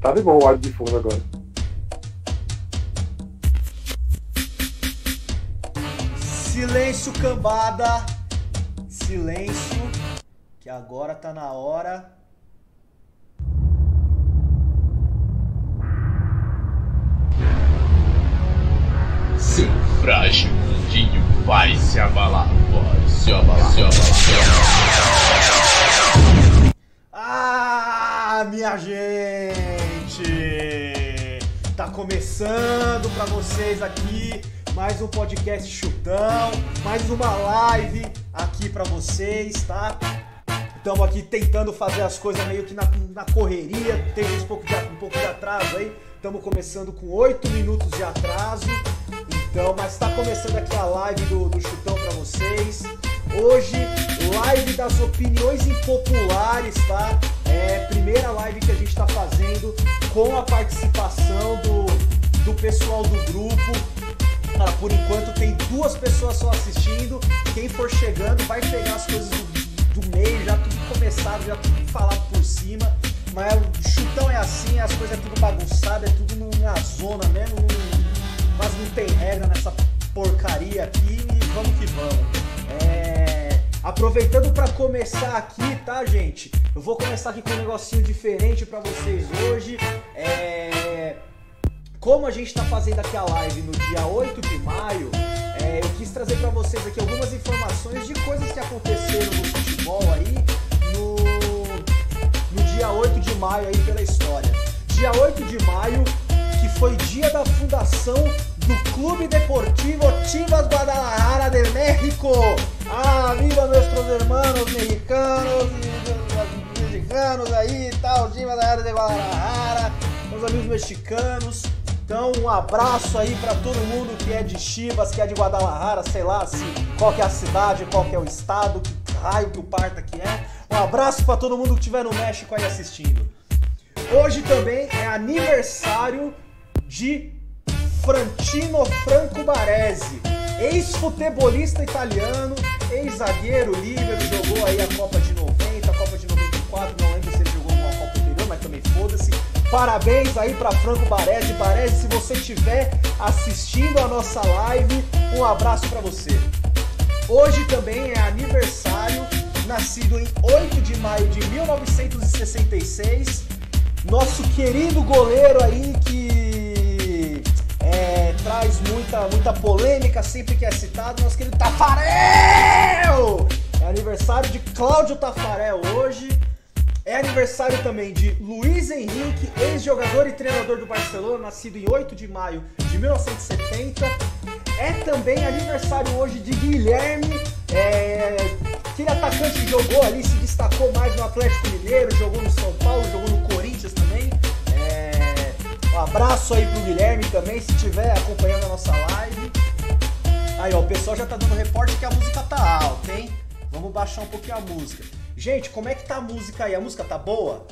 Tá de bom o áudio de fundo agora. Silêncio, cambada. Silêncio, que agora tá na hora. Seu frágil mundinho vai se abalar, vai se abalar, se abalar, se abalar. Ah, minha gente! Tá começando pra vocês aqui mais um podcast chutão, mais uma live aqui pra vocês, tá? Estamos aqui tentando fazer as coisas meio que na, na correria, tem um pouco, de, um pouco de atraso aí. Estamos começando com 8 minutos de atraso. Então, mas está começando aqui a live do, do chutão para vocês. Hoje, live das opiniões impopulares, tá? É primeira live que a gente está fazendo com a participação do, do pessoal do grupo. Cara, por enquanto tem duas pessoas só assistindo. Quem for chegando vai pegar as coisas do, do meio, já tudo começado, já tudo falado por cima. Mas o chutão é assim, as coisas é tudo bagunçado, é tudo numa zona mesmo, quase não tem regra nessa porcaria aqui e vamos que vamos. É... Aproveitando para começar aqui, tá, gente? Eu vou começar aqui com um negocinho diferente para vocês hoje. É... Como a gente está fazendo aqui a live no dia 8 de maio, é, eu quis trazer para vocês aqui algumas informações de coisas que aconteceram no futebol aí no, no dia 8 de maio aí pela história. Dia 8 de maio, que foi dia da fundação do Clube Deportivo Chivas Guadalajara de México. Ah, viva nossos hermanos mexicanos mexicanos aí tal, Chivas da área de Guadalajara, meus amigos mexicanos. Então, um abraço aí para todo mundo que é de Chivas, que é de Guadalajara, sei lá se qual que é a cidade, qual que é o estado, que raio que o parta que é. Um abraço para todo mundo que estiver no México aí assistindo. Hoje também é aniversário de Frantino Franco Baresi, ex-futebolista italiano, ex-zagueiro, líbero, jogou aí a Copa de 90, a Copa de 94, foda-se. Parabéns aí para Franco Baresi. Baresi, se você estiver assistindo a nossa live, um abraço para você. Hoje também é aniversário, nascido em 8 de maio de 1966, nosso querido goleiro aí que é, traz muita, muita polêmica sempre que é citado, nosso querido Tafarel! É aniversário de Cláudio Tafarel hoje. É aniversário também de Luiz Henrique, ex-jogador e treinador do Barcelona, nascido em 8 de maio de 1970. É também aniversário hoje de Guilherme, é, aquele atacante que jogou ali, se destacou mais no Atlético Mineiro, jogou no São Paulo, jogou no Corinthians também. É, um abraço aí pro Guilherme também, se estiver acompanhando a nossa live. Aí, ó, o pessoal já tá dando reporte que a música tá alta, hein? Vamos baixar um pouquinho a música. Gente, como é que tá a música aí? A música tá boa?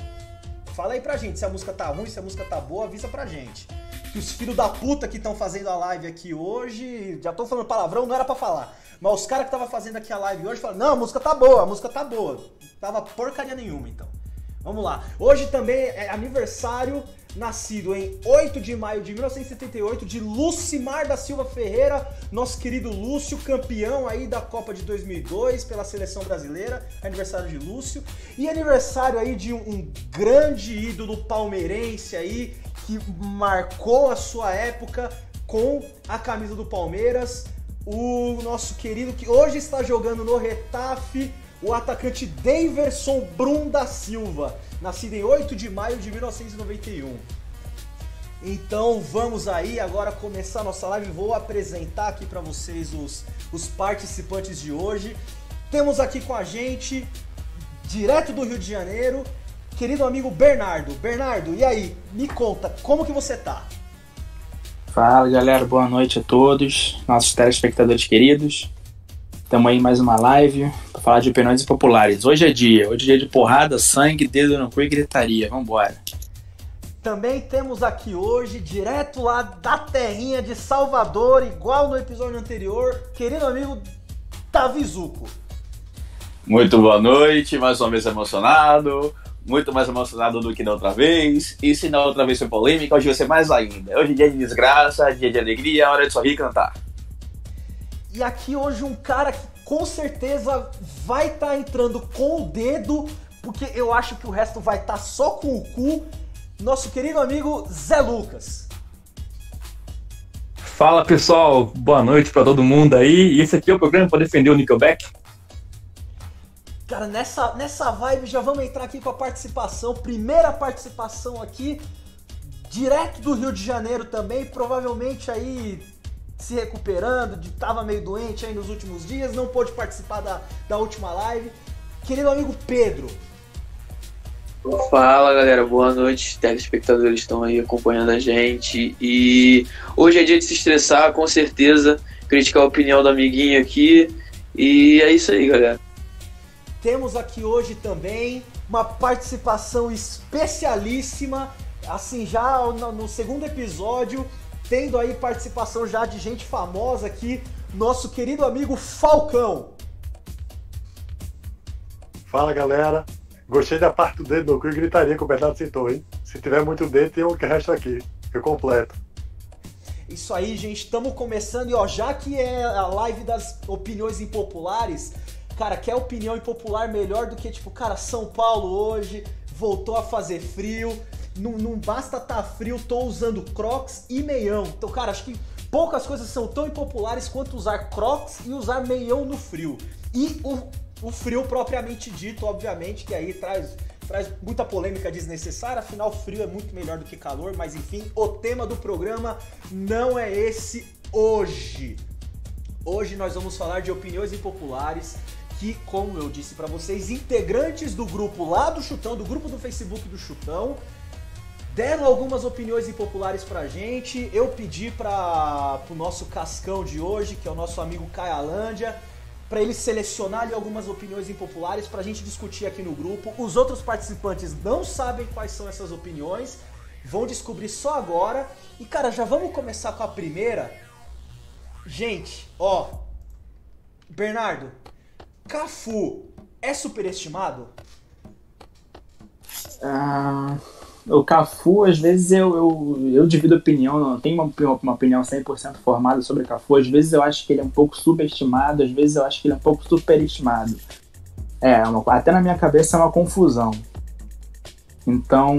Fala aí pra gente se a música tá ruim, se a música tá boa, avisa pra gente. Que os filhos da puta que estão fazendo a live aqui hoje, já tô falando palavrão, não era pra falar. Mas os caras que estavam fazendo aqui a live hoje falaram: não, a música tá boa, a música tá boa. Tava porcaria nenhuma então. Vamos lá. Hoje também é aniversário, nascido em 8 de maio de 1978, de Lucimar da Silva Ferreira, nosso querido Lúcio, campeão aí da Copa de 2002 pela seleção brasileira. Aniversário de Lúcio. E aniversário aí de um, grande ídolo palmeirense aí, que marcou a sua época com a camisa do Palmeiras. O nosso querido que hoje está jogando no Retafe, o atacante Daverson Brum da Silva, nascido em 8 de maio de 1991. Então vamos aí agora começar nossa live. Vou apresentar aqui para vocês os, os participantes de hoje. Temos aqui com a gente, direto do Rio de Janeiro, querido amigo Bernardo. Bernardo, e aí? Me conta, como que você tá? Fala galera, boa noite a todos, nossos telespectadores queridos. Estamos aí em mais uma live para falar de opiniões populares. Hoje é dia, hoje é dia de porrada, sangue, dedo no cu e gritaria. Vambora. Também temos aqui hoje, direto lá da terrinha de Salvador, igual no episódio anterior, querido amigo Tavizuco. Muito boa noite, mais uma vez emocionado. muito mais emocionado do que da outra vez. E se na outra vez foi polêmica, hoje vai ser mais ainda. Hoje é dia de desgraça, dia de alegria, hora de sorrir e cantar. E aqui hoje um cara que com certeza vai estar tá entrando com o dedo, porque eu acho que o resto vai estar tá só com o cu. Nosso querido amigo Zé Lucas. Fala pessoal, boa noite para todo mundo aí. E esse aqui é o programa para defender o Nickelback. Cara, nessa, nessa vibe já vamos entrar aqui com a participação, primeira participação aqui, direto do Rio de Janeiro também, provavelmente aí se recuperando, de, tava meio doente aí nos últimos dias, não pôde participar da, da última live. Querido amigo Pedro. Fala galera, boa noite. Telespectadores estão aí acompanhando a gente. E hoje é dia de se estressar, com certeza. Criticar a opinião do amiguinho aqui. E é isso aí, galera. Temos aqui hoje também uma participação especialíssima, assim, já no segundo episódio, tendo aí participação já de gente famosa aqui, nosso querido amigo Falcão. Fala galera, gostei da parte do dedo no cu e gritaria que o Bernardo citou, hein? Se tiver muito dedo, tem um que resta aqui, eu completo. Isso aí, gente, estamos começando e ó, já que é a live das opiniões impopulares, Cara, quer opinião impopular melhor do que, tipo, cara, São Paulo hoje voltou a fazer frio. Não, não basta tá frio, tô usando crocs e meião. Então, cara, acho que poucas coisas são tão impopulares quanto usar crocs e usar meião no frio. E o, o frio propriamente dito, obviamente, que aí traz, traz muita polêmica desnecessária, afinal, frio é muito melhor do que calor, mas enfim, o tema do programa não é esse hoje. Hoje nós vamos falar de opiniões impopulares que, como eu disse para vocês, integrantes do grupo lá do Chutão, do grupo do Facebook do Chutão, deram algumas opiniões impopulares pra gente. Eu pedi para o nosso cascão de hoje, que é o nosso amigo Caialândia, para ele selecionar ali algumas opiniões impopulares pra gente discutir aqui no grupo. Os outros participantes não sabem quais são essas opiniões, vão descobrir só agora. E cara, já vamos começar com a primeira. Gente, ó, Bernardo, Cafu é superestimado? Ah, o Cafu, às vezes eu, eu, eu divido opinião, não tenho uma, uma opinião 100% formada sobre o Cafu. Às vezes eu acho que ele é um pouco subestimado, às vezes eu acho que ele é um pouco superestimado. É, uma, até na minha cabeça é uma confusão. Então,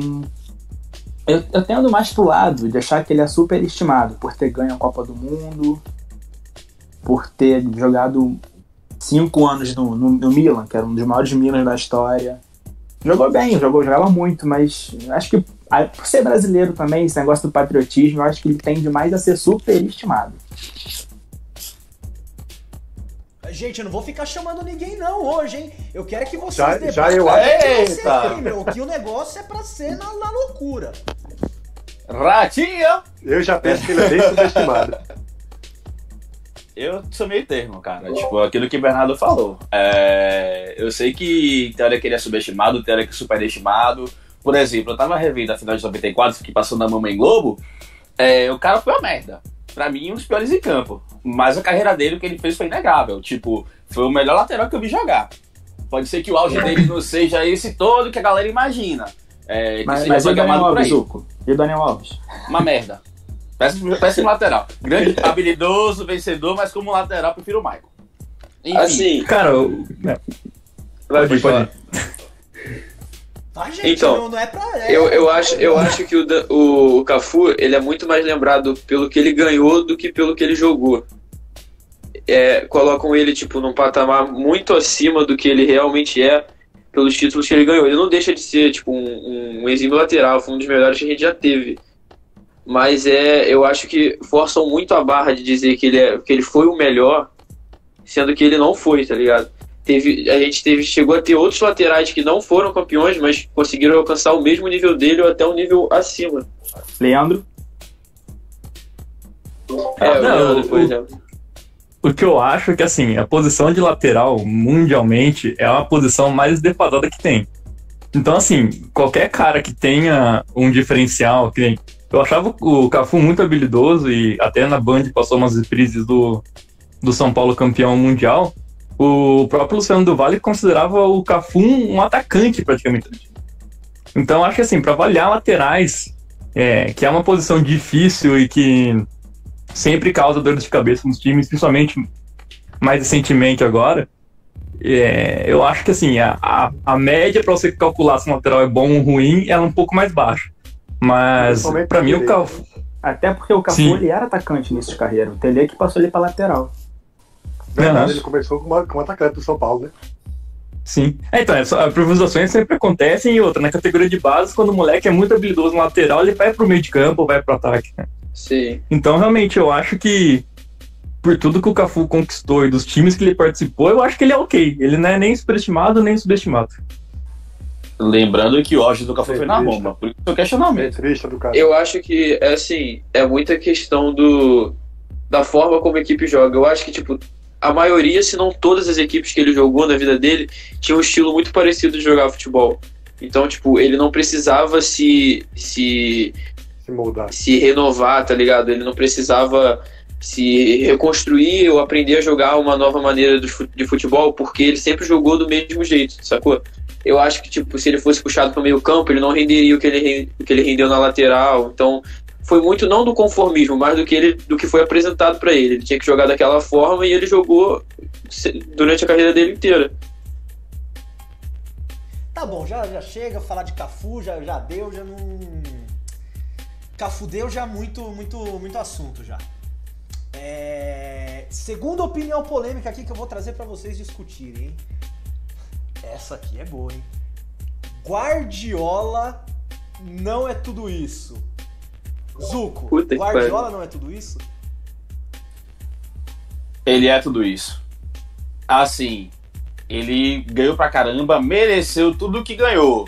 eu, eu tendo mais pro lado de achar que ele é superestimado por ter ganho a Copa do Mundo, por ter jogado cinco anos no, no, no, Milan, que era um dos maiores Milan da história. Jogou bem, jogou, jogava muito, mas acho que por ser brasileiro também, esse negócio do patriotismo, eu acho que ele tende mais a ser superestimado. Gente, eu não vou ficar chamando ninguém não hoje, hein? Eu quero que vocês já, debatam já eu... Eita. meu, que o negócio é pra ser na, na loucura. Ratinho! Eu já penso que ele é bem subestimado. Eu sou meio termo, cara. Tipo, aquilo que o Bernardo falou. É... Eu sei que teoria que ele é subestimado, teoria que é superestimado. Por exemplo, eu tava revendo a final de 94, que passou na Mamãe Globo. É... O cara foi uma merda. Pra mim, um dos piores em campo. Mas a carreira dele, o que ele fez foi inegável. Tipo, foi o melhor lateral que eu vi jogar. Pode ser que o auge dele não seja esse todo que a galera imagina. É, que mas, mas e o Daniel Alves, Zuko? E o Daniel Alves? Uma merda. Péssimo, péssimo lateral. Grande, habilidoso, vencedor, mas como lateral, prefiro o Michael. Enfim. Assim. Cara, eu... Vai, pode, pode. Gente, então, não, é pra. É, eu, eu, acho, eu acho que o, o Cafu ele é muito mais lembrado pelo que ele ganhou do que pelo que ele jogou. É, colocam ele tipo num patamar muito acima do que ele realmente é pelos títulos que ele ganhou. Ele não deixa de ser tipo um, um exímio lateral, foi um dos melhores que a gente já teve mas é, eu acho que forçam muito a barra de dizer que ele, é, que ele foi o melhor, sendo que ele não foi, tá ligado? Teve, a gente teve, chegou a ter outros laterais que não foram campeões, mas conseguiram alcançar o mesmo nível dele ou até um nível acima. Leandro? É, não, Leandro, por exemplo. O que eu acho é que, assim, a posição de lateral, mundialmente, é uma posição mais defasada que tem. Então, assim, qualquer cara que tenha um diferencial, que nem eu achava o Cafu muito habilidoso e até na Band passou umas reprises do, do São Paulo campeão mundial. O próprio Luciano do Vale considerava o Cafu um atacante praticamente. Então acho que assim, para avaliar laterais, é, que é uma posição difícil e que sempre causa dor de cabeça nos times, principalmente mais recentemente agora, é, eu acho que assim, a, a, a média para você calcular se um lateral é bom ou ruim, ela é um pouco mais baixa. Mas para mim o. Cafu, Até porque o Cafu ele era atacante nesse carreira. O Tele que passou ele pra lateral. Verdade, ele começou com uma, com um atacante do São Paulo, né? Sim. É, então, essa- as improvisações sempre acontecem e outra, na categoria de base, quando o moleque é muito habilidoso no lateral, ele vai pro meio de campo ou vai pro ataque. né? Sim. Então, realmente, eu acho que por tudo que o Cafu conquistou e dos times que ele participou, eu acho que ele é ok. Ele não é nem superestimado nem subestimado. Lembrando que o auge do Cafu foi na Roma, por isso o questionamento. Triste do cara. Eu acho que, é assim, é muita questão do da forma como a equipe joga. Eu acho que, tipo, a maioria, se não todas as equipes que ele jogou na vida dele, tinham um estilo muito parecido de jogar futebol. Então, tipo, ele não precisava se, se, Se moldar. se renovar, tá ligado? Ele não precisava se reconstruir ou aprender a jogar uma nova maneira de futebol, porque ele sempre jogou do mesmo jeito, sacou? Eu acho que, tipo, se ele fosse puxado para o meio campo, ele não renderia o que ele, o que ele rendeu na lateral. Então, foi muito não do conformismo, mas do que, ele, do que foi apresentado para ele. Ele tinha que jogar daquela forma e ele jogou durante a carreira dele inteira. Tá bom, já, já chega, falar de Cafu, já, já deu, já não. Cafu deu já muito, muito, muito assunto já. É... Segunda opinião polêmica aqui que eu vou trazer pra vocês discutirem, hein? Essa aqui é boa, hein? Guardiola não é tudo isso. Zuko, Puta Guardiola não é tudo isso? Ele é tudo isso. Assim, ele ganhou pra caramba, mereceu tudo que ganhou.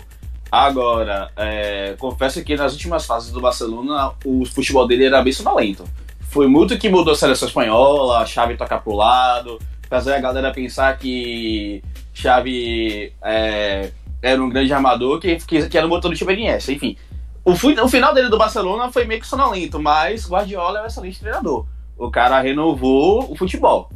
Agora, é, confesso que nas últimas fases do Barcelona, o futebol dele era bem sonolento. Foi muito que mudou a seleção espanhola, a Xavi tocar pro lado, fazer a galera pensar que Xavi é, era um grande armador que, que, que era o motor do time Iniesta, enfim. O, o final dele do Barcelona foi meio que sonolento, mas Guardiola é um excelente treinador. O cara renovou o futebol.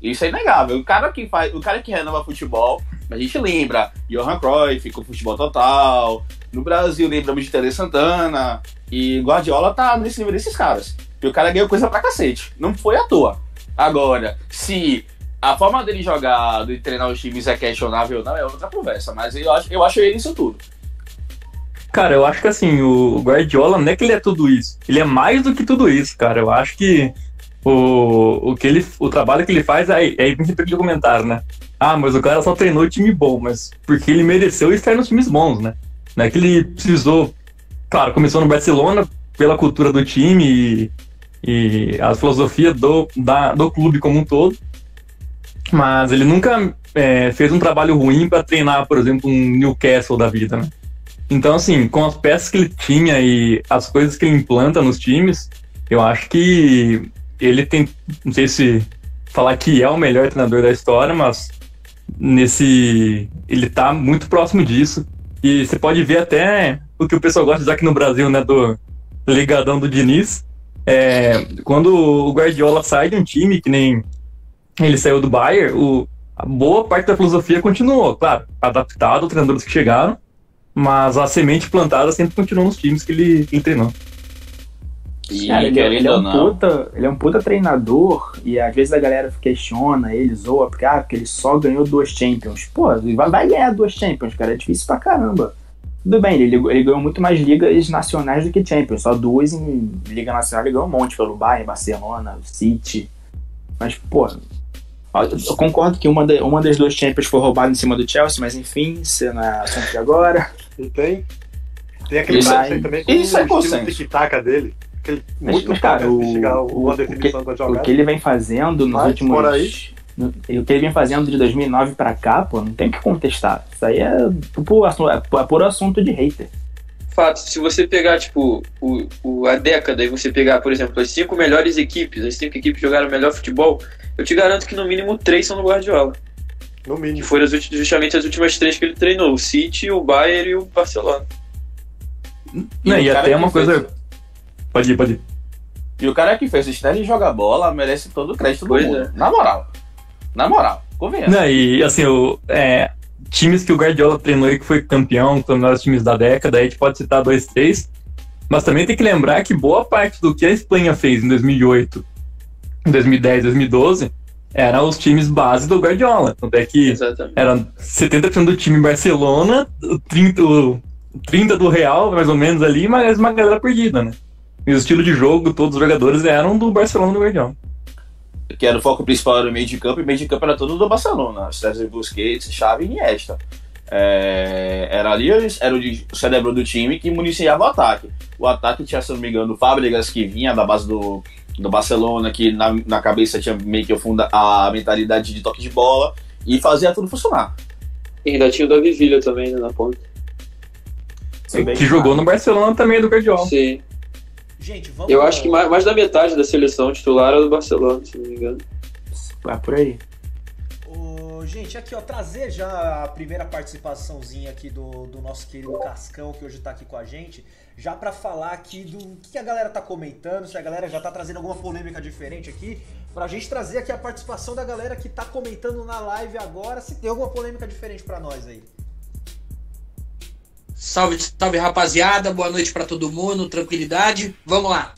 Isso é inegável. O cara que faz, o cara que renova futebol, a gente lembra Johan Cruyff com futebol total. No Brasil lembramos de Tele Santana e Guardiola tá nesse nível desses caras. E o cara ganhou coisa pra cacete. Não foi à toa. Agora, se a forma dele jogar, de treinar os times é questionável ou não, é outra conversa. Mas eu acho, eu acho ele isso tudo. Cara, eu acho que assim, o Guardiola não é que ele é tudo isso. Ele é mais do que tudo isso, cara. Eu acho que o, o, que ele, o trabalho que ele faz, aí, aí vem sempre aquele né? Ah, mas o cara só treinou time bom, mas porque ele mereceu estar nos times bons, né? Não é que ele precisou. Claro, começou no Barcelona pela cultura do time e, e a filosofia do, da, do clube como um todo. Mas ele nunca é, fez um trabalho ruim para treinar, por exemplo, um Newcastle da vida, né? Então, assim, com as peças que ele tinha e as coisas que ele implanta nos times, eu acho que ele tem. Não sei se falar que é o melhor treinador da história, mas nesse. Ele tá muito próximo disso. E você pode ver até o que o pessoal gosta de usar aqui no Brasil, né? Do ligadão do Diniz. É, quando o Guardiola sai de um time, que nem ele saiu do Bayern, o, a boa parte da filosofia continuou, claro, adaptado aos treinadores que chegaram, mas a semente plantada sempre continuou nos times que ele, que ele treinou. E Cara, ele, ele é um não, puta, ele é um puta treinador e às vezes a galera questiona ele, zoa, porque, ah, porque ele só ganhou duas Champions. Pô, vai, vai ganhar duas Champions, cara, é difícil pra caramba. Tudo bem, ele, ele ganhou muito mais ligas nacionais do que Champions, só duas em Liga Nacional ele ganhou um monte pelo Bayern, Barcelona, City. Mas, pô, eu concordo que uma, da- uma das duas Champions foi roubada em cima do Chelsea, mas enfim, isso não é assunto de agora. E tem. Tem aquele Isso é- aí também com isso é o estilo tic-tac dele. Aquele Mas, muito mas, cara, de o, o, o, que, o que ele vem fazendo nos Mas, últimos. O que ele vem fazendo de 2009 pra cá, pô, não tem o que contestar. Isso aí é puro, assu- é é puro assunto de hater. Fato, se você pegar, tipo, o, o- a década e você pegar, por exemplo, as cinco melhores equipes, as cinco equipes que jogaram melhor futebol, eu te garanto que no mínimo três são no Guardiola. No Que mínimo. foram as, justamente as últimas três que ele treinou: o City, o Bayern e o Barcelona. Não, e cara até que uma fez- coisa. Pode ir, pode ir. E o cara que fez o Sterling jogar bola merece todo o crédito do Pois mundo. é. Na moral. Na moral. Convenhamos. Não, e assim, o, é, times que o Guardiola treinou e que foi campeão, um dos times da década, aí a gente pode citar dois, três. Mas também tem que lembrar que boa parte do que a Espanha fez em 2008, em 2010, 2012, eram os times base do Guardiola. Tanto é que Exatamente. era 70% do time Barcelona, o 30, o 30 do Real, mais ou menos ali, mas uma galera perdida, né? E o estilo de jogo, todos os jogadores eram do Barcelona do Guardiola. Que era o foco principal era o meio de campo, e o meio de campo era todo do Barcelona. César Busquets, Xavi e Iniesta. É, era ali era o cérebro do time que municiava o ataque. O ataque tinha, se não me engano, o Fábricas, que vinha da base do, do Barcelona, que na, na cabeça tinha meio que a, funda, a mentalidade de toque de bola, e fazia tudo funcionar. E ainda tinha o Davi Villa também né, na ponta. Que jogou no Barcelona também do Guardiola. Sim. Gente, vamos. Eu acho que mais, mais da metade da seleção titular era do Barcelona, se não me engano. Vai por aí. Ô, gente, aqui ó, trazer já a primeira participaçãozinha aqui do, do nosso querido Cascão, que hoje tá aqui com a gente, já pra falar aqui do que a galera tá comentando, se a galera já tá trazendo alguma polêmica diferente aqui, pra gente trazer aqui a participação da galera que tá comentando na live agora, se tem alguma polêmica diferente pra nós aí. Salve, salve rapaziada, boa noite pra todo mundo, tranquilidade. Vamos lá.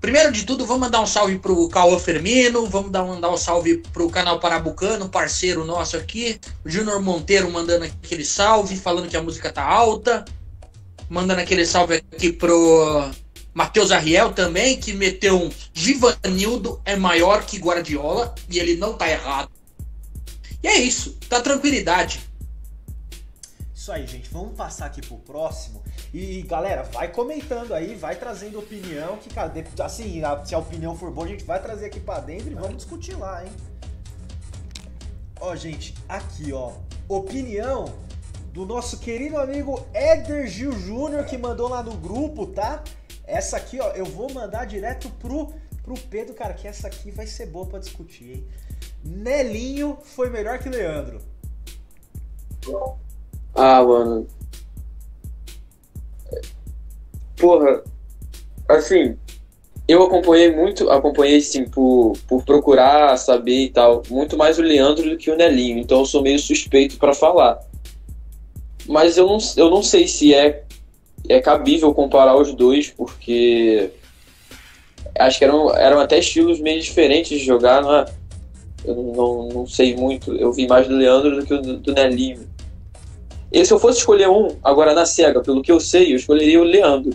Primeiro de tudo, vamos mandar um salve pro Cauã Fermino, vamos dar, mandar um salve pro canal Parabucano, parceiro nosso aqui. O Júnior Monteiro mandando aquele salve, falando que a música tá alta. Mandando aquele salve aqui pro Matheus Arriel também, que meteu um Givanildo é maior que Guardiola, e ele não tá errado. E é isso, tá tranquilidade. Isso aí, gente. Vamos passar aqui pro próximo. E galera, vai comentando aí, vai trazendo opinião. Que, cara, assim, se a opinião for boa, a gente vai trazer aqui pra dentro e vamos discutir lá, hein? Ó, gente, aqui, ó. Opinião do nosso querido amigo Éder Gil Júnior, que mandou lá no grupo, tá? Essa aqui, ó, eu vou mandar direto pro, pro Pedro, cara, que essa aqui vai ser boa pra discutir, hein? Nelinho foi melhor que Leandro. Ah, mano. Porra, assim, eu acompanhei muito, acompanhei sim por, por procurar saber e tal, muito mais o Leandro do que o Nelinho, então eu sou meio suspeito pra falar. Mas eu não, eu não sei se é, é cabível comparar os dois, porque acho que eram, eram até estilos meio diferentes de jogar, não é? Eu não, não, sei muito, eu vi mais do Leandro do que do, do Nelinho. E se eu fosse escolher um, agora na SEGA, pelo que eu sei, eu escolheria o Leandro.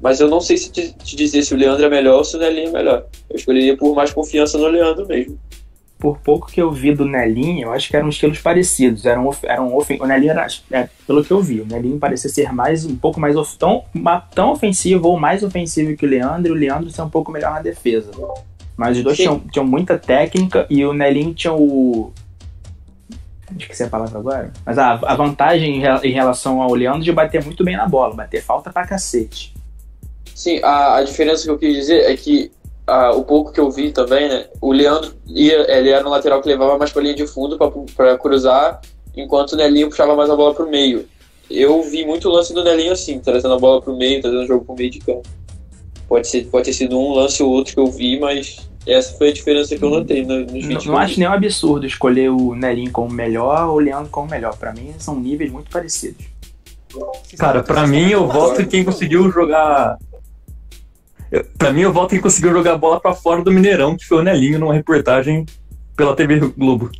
Mas eu não sei se te, te dizer se o Leandro é melhor ou se o Nelinho é melhor. Eu escolheria por mais confiança no Leandro mesmo. Por pouco que eu vi do Nelinho, eu acho que eram estilos parecidos. Eram, eram ofen- O Nelinho era, é, pelo que eu vi, o Nelinho parecia ser mais um pouco mais of- tão, tão ofensivo ou mais ofensivo que o Leandro, e o Leandro ser um pouco melhor na defesa. Mas os dois tinham, tinham muita técnica e o Nelinho tinha o. Esqueci a palavra agora. Mas a, a vantagem em, rela- em relação ao Leandro de bater muito bem na bola, bater falta pra cacete. Sim, a, a diferença que eu quis dizer é que ah, o pouco que eu vi também, né? O Leandro ia, ele era um lateral que levava mais pra linha de fundo pra cruzar, enquanto o Nelinho puxava mais a bola pro meio. Eu vi muito lance do Nelinho assim, trazendo a bola pro meio, trazendo o jogo pro meio de campo. Pode, ser, pode ter sido um lance ou outro que eu vi, mas essa foi a diferença que eu notei no- nos Não, vídeos. que não eu acho nenhum absurdo escolher o Nelinho como melhor ou o Leandro como melhor. Pra mim, são níveis muito parecidos. Cara, vocês mim eu voto em quem conseguiu jogar. Pra mim eu voto em quem conseguiu jogar a bola pra fora do Mineirão, que foi o Nelinho numa reportagem pela TV Globo.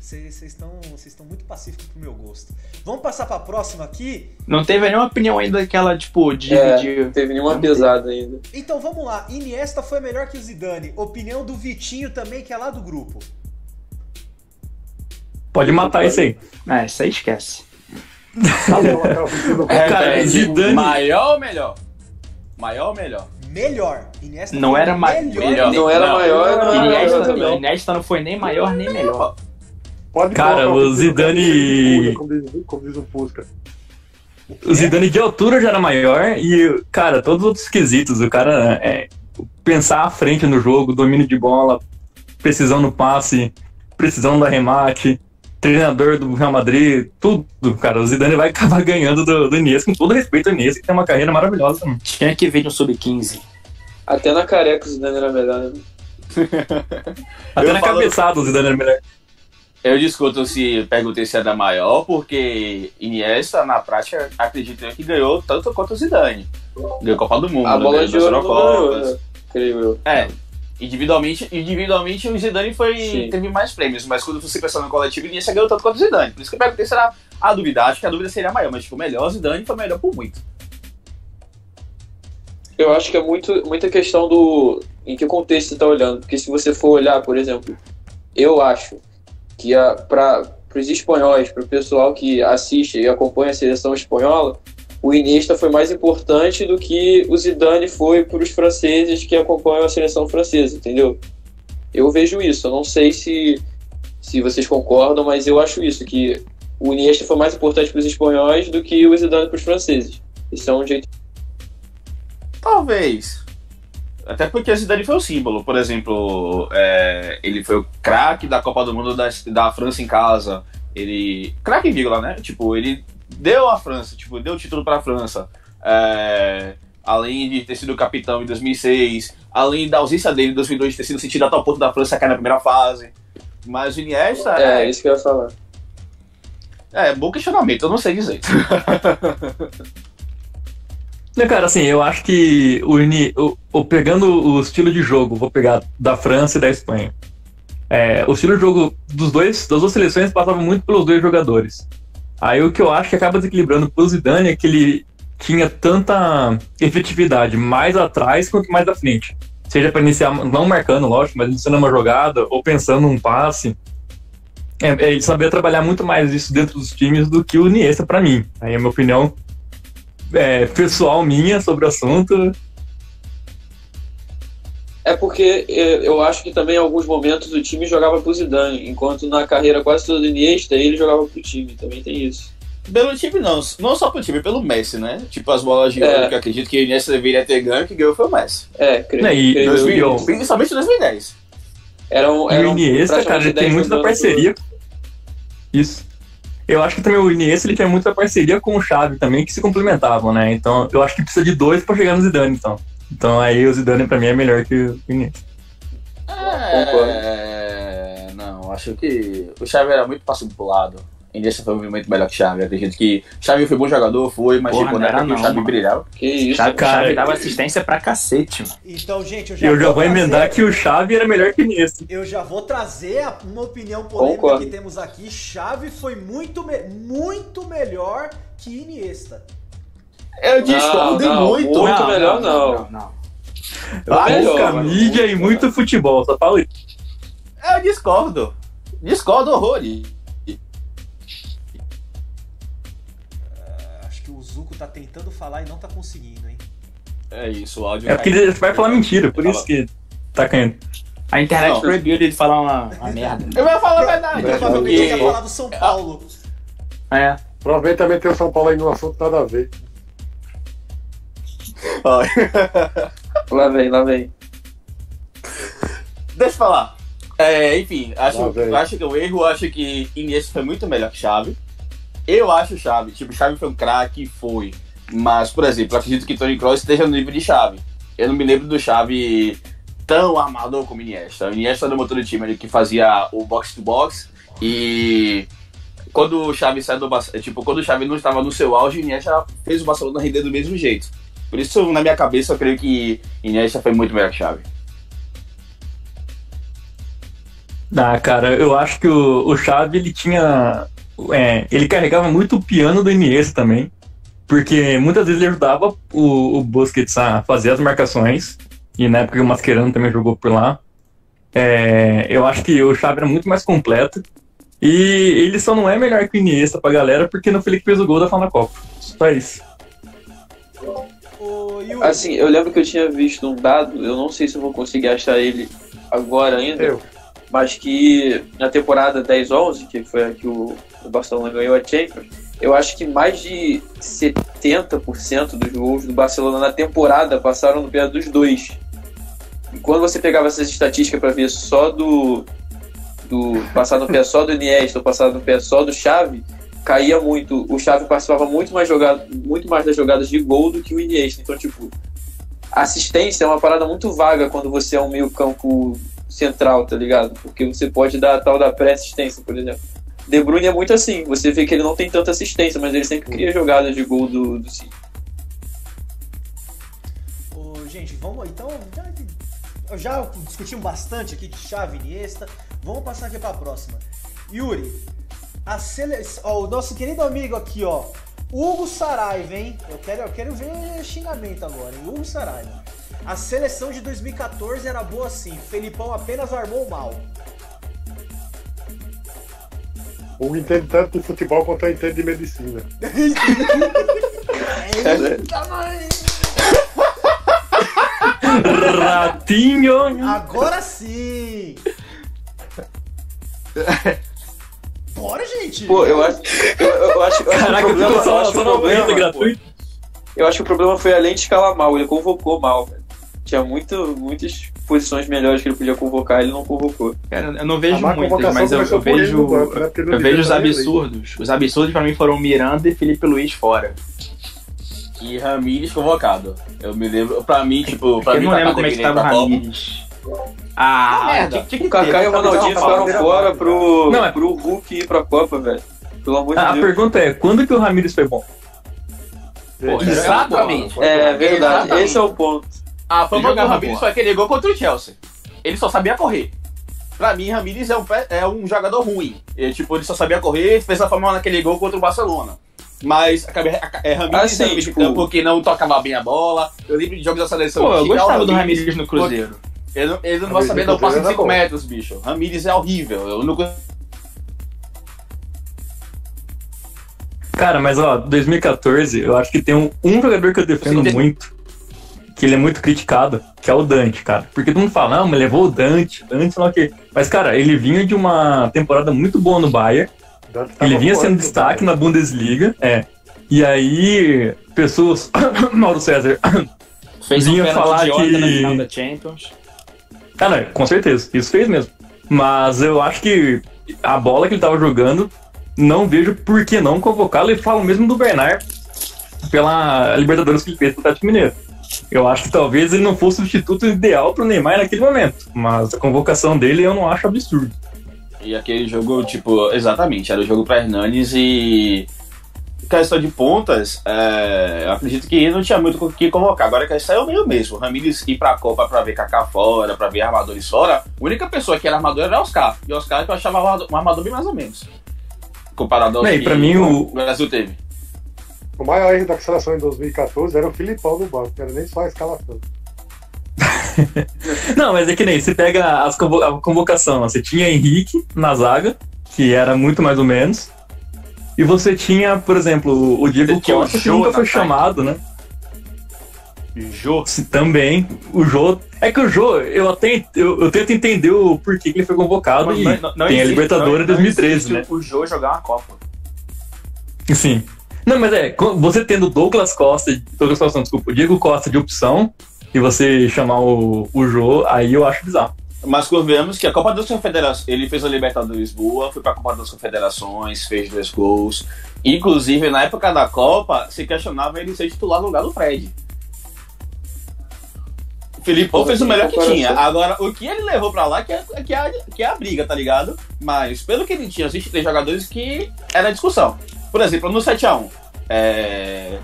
Vocês vocês estão vocês estão muito pacíficos pro meu gosto. Vamos passar pra próxima aqui? Não teve nenhuma opinião ainda daquela, tipo, de É. dividir. Não teve nenhuma Não teve. pesada ainda. Então vamos lá. Iniesta foi melhor que o Zidane. Opinião do Vitinho também, que é lá do grupo. Pode matar isso aí. Ah, isso aí esquece. É, cara, Repete, Zidane- Maior ou melhor? Maior ou melhor? Melhor. Iniesta Não foi era ma- melhor. Não era Não, maior, não era melhor Iniesta, também. Iniesta não foi nem maior nem melhor. Pode Cara, o Zidane- Como diz, como diz o Fusca. O Zidane de altura já era maior e, cara, todos os outros quesitos. O cara é, pensar à frente no jogo, domínio de bola, precisão no passe, precisão do arremate, treinador do Real Madrid, tudo, cara. O Zidane vai acabar ganhando do, do Iniesta, com todo respeito ao Iniesta, que tem uma carreira maravilhosa. Tinha que vir no Sub-15. Até na careca o Zidane era melhor, né? Até Eu na falo- cabeçada o Zidane era melhor. Eu discuto se perguntei se era maior, porque Iniesta, na prática, acredito eu que ganhou tanto quanto o Zidane. Ganhou Copa do Mundo, A bola ganhou de ouro Eurocopas. né? creio eu. É, individualmente, individualmente o Zidane foi, Sim. teve mais prêmios, mas quando você pensar no coletivo, Iniesta ganhou tanto quanto o Zidane. Por isso que eu perguntei se era a dúvida. Acho que a dúvida seria maior, mas tipo, melhor o Zidane foi melhor por muito. Eu acho que é muito, muita questão do em que contexto você tá olhando. Porque se você for olhar, por exemplo, eu acho que para os espanhóis, para o pessoal que assiste e acompanha a seleção espanhola, o Iniesta foi mais importante do que o Zidane foi para os franceses que acompanham a seleção francesa, entendeu? Eu vejo isso. Eu não sei se, se vocês concordam, mas eu acho isso, que o Iniesta foi mais importante para os espanhóis do que o Zidane para os franceses. Isso é um jeito Talvez. Até porque o Zidane foi o símbolo. Por exemplo, é, ele foi o craque da Copa do Mundo da, da França em casa. Ele. Craque, vírgula, né? Tipo, ele deu a França, tipo, deu o título pra França. É, além de ter sido capitão em 2006, além da ausência dele em 2002 de ter sido sentido a tal ponto da França cair na primeira fase. Mas o Iniesta É, é, isso que eu ia falar. é bom questionamento, eu não sei dizer. Cara, assim, eu acho que o, o, o- pegando o estilo de jogo, vou pegar da França e da Espanha. É, o estilo de jogo dos dois, das duas seleções passava muito pelos dois jogadores. Aí o que eu acho que acaba desequilibrando pro Zidane é que ele tinha tanta efetividade mais atrás quanto mais à frente. Seja para iniciar, não marcando, lógico, mas iniciando uma jogada ou pensando num passe. É, é, ele sabia trabalhar muito mais isso dentro dos times do que o Iniesta para mim. Aí é a minha opinião é, pessoal minha sobre o assunto. É porque é, eu acho que também em alguns momentos o time jogava pro Zidane, enquanto na carreira quase toda do Iniesta ele jogava pro time, também tem isso. Pelo time não, não só pelo time, pelo Messi, né? Tipo as bolas de É. ouro que eu acredito que o Iniesta deveria ter ganho, que ganhou foi o Messi. É, creio, Né, e- creio dois eu. mil- Principalmente em 2010. Eram, E eram o Iniesta, cara, ele tem 10 muito da parceria. Isso. Eu acho que também o Iniesta ele tem muita parceria com o Xavi também, que se complementavam, né? Então eu acho que precisa de dois pra chegar no Zidane, então. Então aí o Zidane pra mim é melhor que o Iniesta. É, não, acho que o Xavi era muito passivo pro lado. Iniesta foi muito melhor que o Xavi. Eu acredito que Xavi foi bom jogador, foi, mas Porra, tipo, não na época era que o não, Xavi mano. brilhava. Que isso, Chave, Cara, Chave dava assistência pra cacete, mano. Então, gente, eu já, Eu já vou emendar que o Xavi era melhor que o Iniesta. Eu já vou trazer a- uma opinião polêmica Concordo. que temos aqui. Chave foi muito, me- muito melhor que Iniesta. Eu discordo não, muito. Muito melhor, não. não. Melhor, Pouca mídia e muito futebol, só falo isso. Eu discordo. Discordo horrores. Tá tentando falar e não tá conseguindo, hein? É isso, o áudio É porque ele vai falar mentira, por isso que tá caindo. A internet Não. proibiu ele de falar uma, uma merda. Eu vou falar a verdade. Provavelmente ele ia falar do São Paulo. É. Provavelmente também tem o São Paulo aí no assunto nada a ver. Lá vem, lá vem. Deixa eu falar. É, enfim, acho, acho que o erro, eu acho que Iniesta foi muito melhor que Xavi. Eu acho Xavi, tipo, Xavi foi um craque, foi. Mas, por exemplo, acredito que Toni Kroos esteja no nível de Xavi. Eu não me lembro do Xavi tão armador como Iniesta. O Iniesta era o motor do time ele que fazia o box to box e quando o Xavi saiu do tipo, quando o Xavi não estava no seu auge, Iniesta fez o Barcelona render do mesmo jeito. Por isso, na minha cabeça, eu creio que Iniesta foi muito melhor que Xavi. Ah, cara, eu acho que o, o Xavi, ele tinha... é, ele carregava muito o piano do Iniesta também, porque muitas vezes ele ajudava o, o Busquets a fazer as marcações, e na época o Mascherano também jogou por lá. É, eu acho que o Xavi era muito mais completo, e ele só não é melhor que o Iniesta pra galera, porque no Felipe fez o gol da final da Copa. Só isso. Assim, eu lembro que eu tinha visto um dado, eu não sei se eu vou conseguir achar ele agora ainda, Eu. mas que na temporada 10-11, que foi a que o, o Barcelona ganhou a Champions, eu acho que mais de 70% dos gols do Barcelona na temporada passaram no pé dos dois. E quando você pegava essas estatísticas para ver só do, do passar no pé só do Iniesta ou passar no pé só do Xavi, caía muito. O Xavi participava muito mais, jogado, muito mais das jogadas de gol do que o Iniesta. Então, tipo, assistência é uma parada muito vaga quando você é um meio campo central, tá ligado? Porque você pode dar a tal da pré-assistência, por exemplo. De Bruyne é muito assim, você vê que ele não tem tanta assistência, mas ele sempre cria jogadas de gol do, do City. Gente, vamos então. Já, já discutimos bastante aqui de chave Iniesta. Vamos passar aqui para a próxima. Yuri, a sele... o nosso querido amigo aqui, ó. Hugo Saraiva, hein? Eu quero, eu quero ver xingamento agora, hein? Hugo Saraiva. A seleção de 2014 era boa sim. Felipão apenas armou mal. Um entende tanto de futebol quanto eu entendo de medicina. Eita, mãe! Ratinho! Agora sim! Bora, gente! Pô, eu acho. Eu, eu acho, eu o Caraca, eu problema, tô eu só, que só o no problema, gratuito. eu acho que o problema foi além de escalar mal, ele convocou mal, velho. Tinha muito, muitas posições melhores que ele podia convocar, ele não convocou. Cara, eu não vejo A muitas, mas eu, eu vejo. banco, né? Eu vejo os ali. absurdos. Os absurdos pra mim foram Miranda e Felipe Luiz fora. E Ramires convocado. Eu me lembro, pra mim, tipo, pra eu mim não tá lembro como é que tava Copa. Ramires. Ah, Ah, que O Kaká ter, e o Ronaldinho ficaram fora pro, Não, é- pro Hulk ir pra Copa, velho. Pelo amor de A Deus. pergunta é, quando que o Ramires foi bom? Pô, exatamente. É verdade, Exatamente. esse é o ponto. A fama do Ramires foi aquele gol contra o Chelsea. Ele só sabia correr. Pra mim, Ramires é um, é um jogador ruim. Ele, tipo, ele só sabia correr, fez a fama naquele gol contra o Barcelona. Mas a, a, é, Ramires Assim, meio de tipo- campo que não tocava bem a bola. Eu lembro de jogos da seleção. Pô, eu ah, gostava do Ramires- Ramires no Cruzeiro. Ele, não- ele não vai Ramires saber dar um passe de Cruzeiro 5 era bom. metros, bicho. Ramires é horrível. Eu não Cara, mas ó, 2014, eu acho que tem um, um jogador que eu defendo Sim. muito, que ele é muito criticado, que é o Dante, cara. Porque todo mundo fala, não, mas levou o Dante, Dante, sei lá o quê. Mas, cara, ele vinha de uma temporada muito boa no Bayern, ele vinha sendo destaque na Bundesliga, é. E aí, pessoas. Mauro César. Fez um Vinha pênalti falar na que- final da Champions. Cara, com certeza, isso fez mesmo. Mas eu acho que a bola que ele tava jogando, não vejo por que não convocá-lo. E falo mesmo do Bernard pela Libertadores que ele fez pro Atlético Mineiro. Eu acho que talvez ele não fosse o substituto ideal pro Neymar naquele momento. Mas a convocação dele eu não acho absurdo. E aquele jogo, tipo, exatamente, era o jogo pra Hernanes e. Questão de pontas, é, eu acredito que não tinha muito o que convocar. Agora a questão é o meio mesmo. O Ramires ir pra Copa pra ver Kaká fora, pra ver armadores fora. A única pessoa que era armador era o Oscar. E o Oscar que eu achava um armador- bem mais ou menos. Comparado ao e que pra mim o- Brasil teve. O maior erro da seleção em 2014 era o Filipão no banco, não era nem só a escalação. Não, mas é que nem, você pega as convo- a convocação, você tinha Henrique na zaga, que era muito mais ou menos. E você tinha, por exemplo, o Diego Costa, que nunca foi chamado, né? Jô. Se- Também, o Jô. É que o Jô, eu, até, eu, eu tento entender o porquê que ele foi convocado e Não- não- não tem a existe- Libertadores não- não 2013, existe né? O Jô jogar uma Copa. Sim. Não, mas é, você tendo Douglas Costa, Douglas Costa, não, desculpa, Diego Costa de opção, e você chamar o, o Jô, aí eu acho bizarro. Mas convenhamos que a Copa das Confederações, ele fez a Libertadores boa, foi pra Copa das Confederações, fez dois gols. Inclusive, na época da Copa, se questionava ele ser titular no lugar do Fred. Filipão fez o melhor que tinha. Agora, o que ele levou pra lá que é, que, é, a- que é a briga, tá ligado? Mas, pelo que ele tinha, existem três jogadores que era discussão. Por exemplo, no 7x1, é...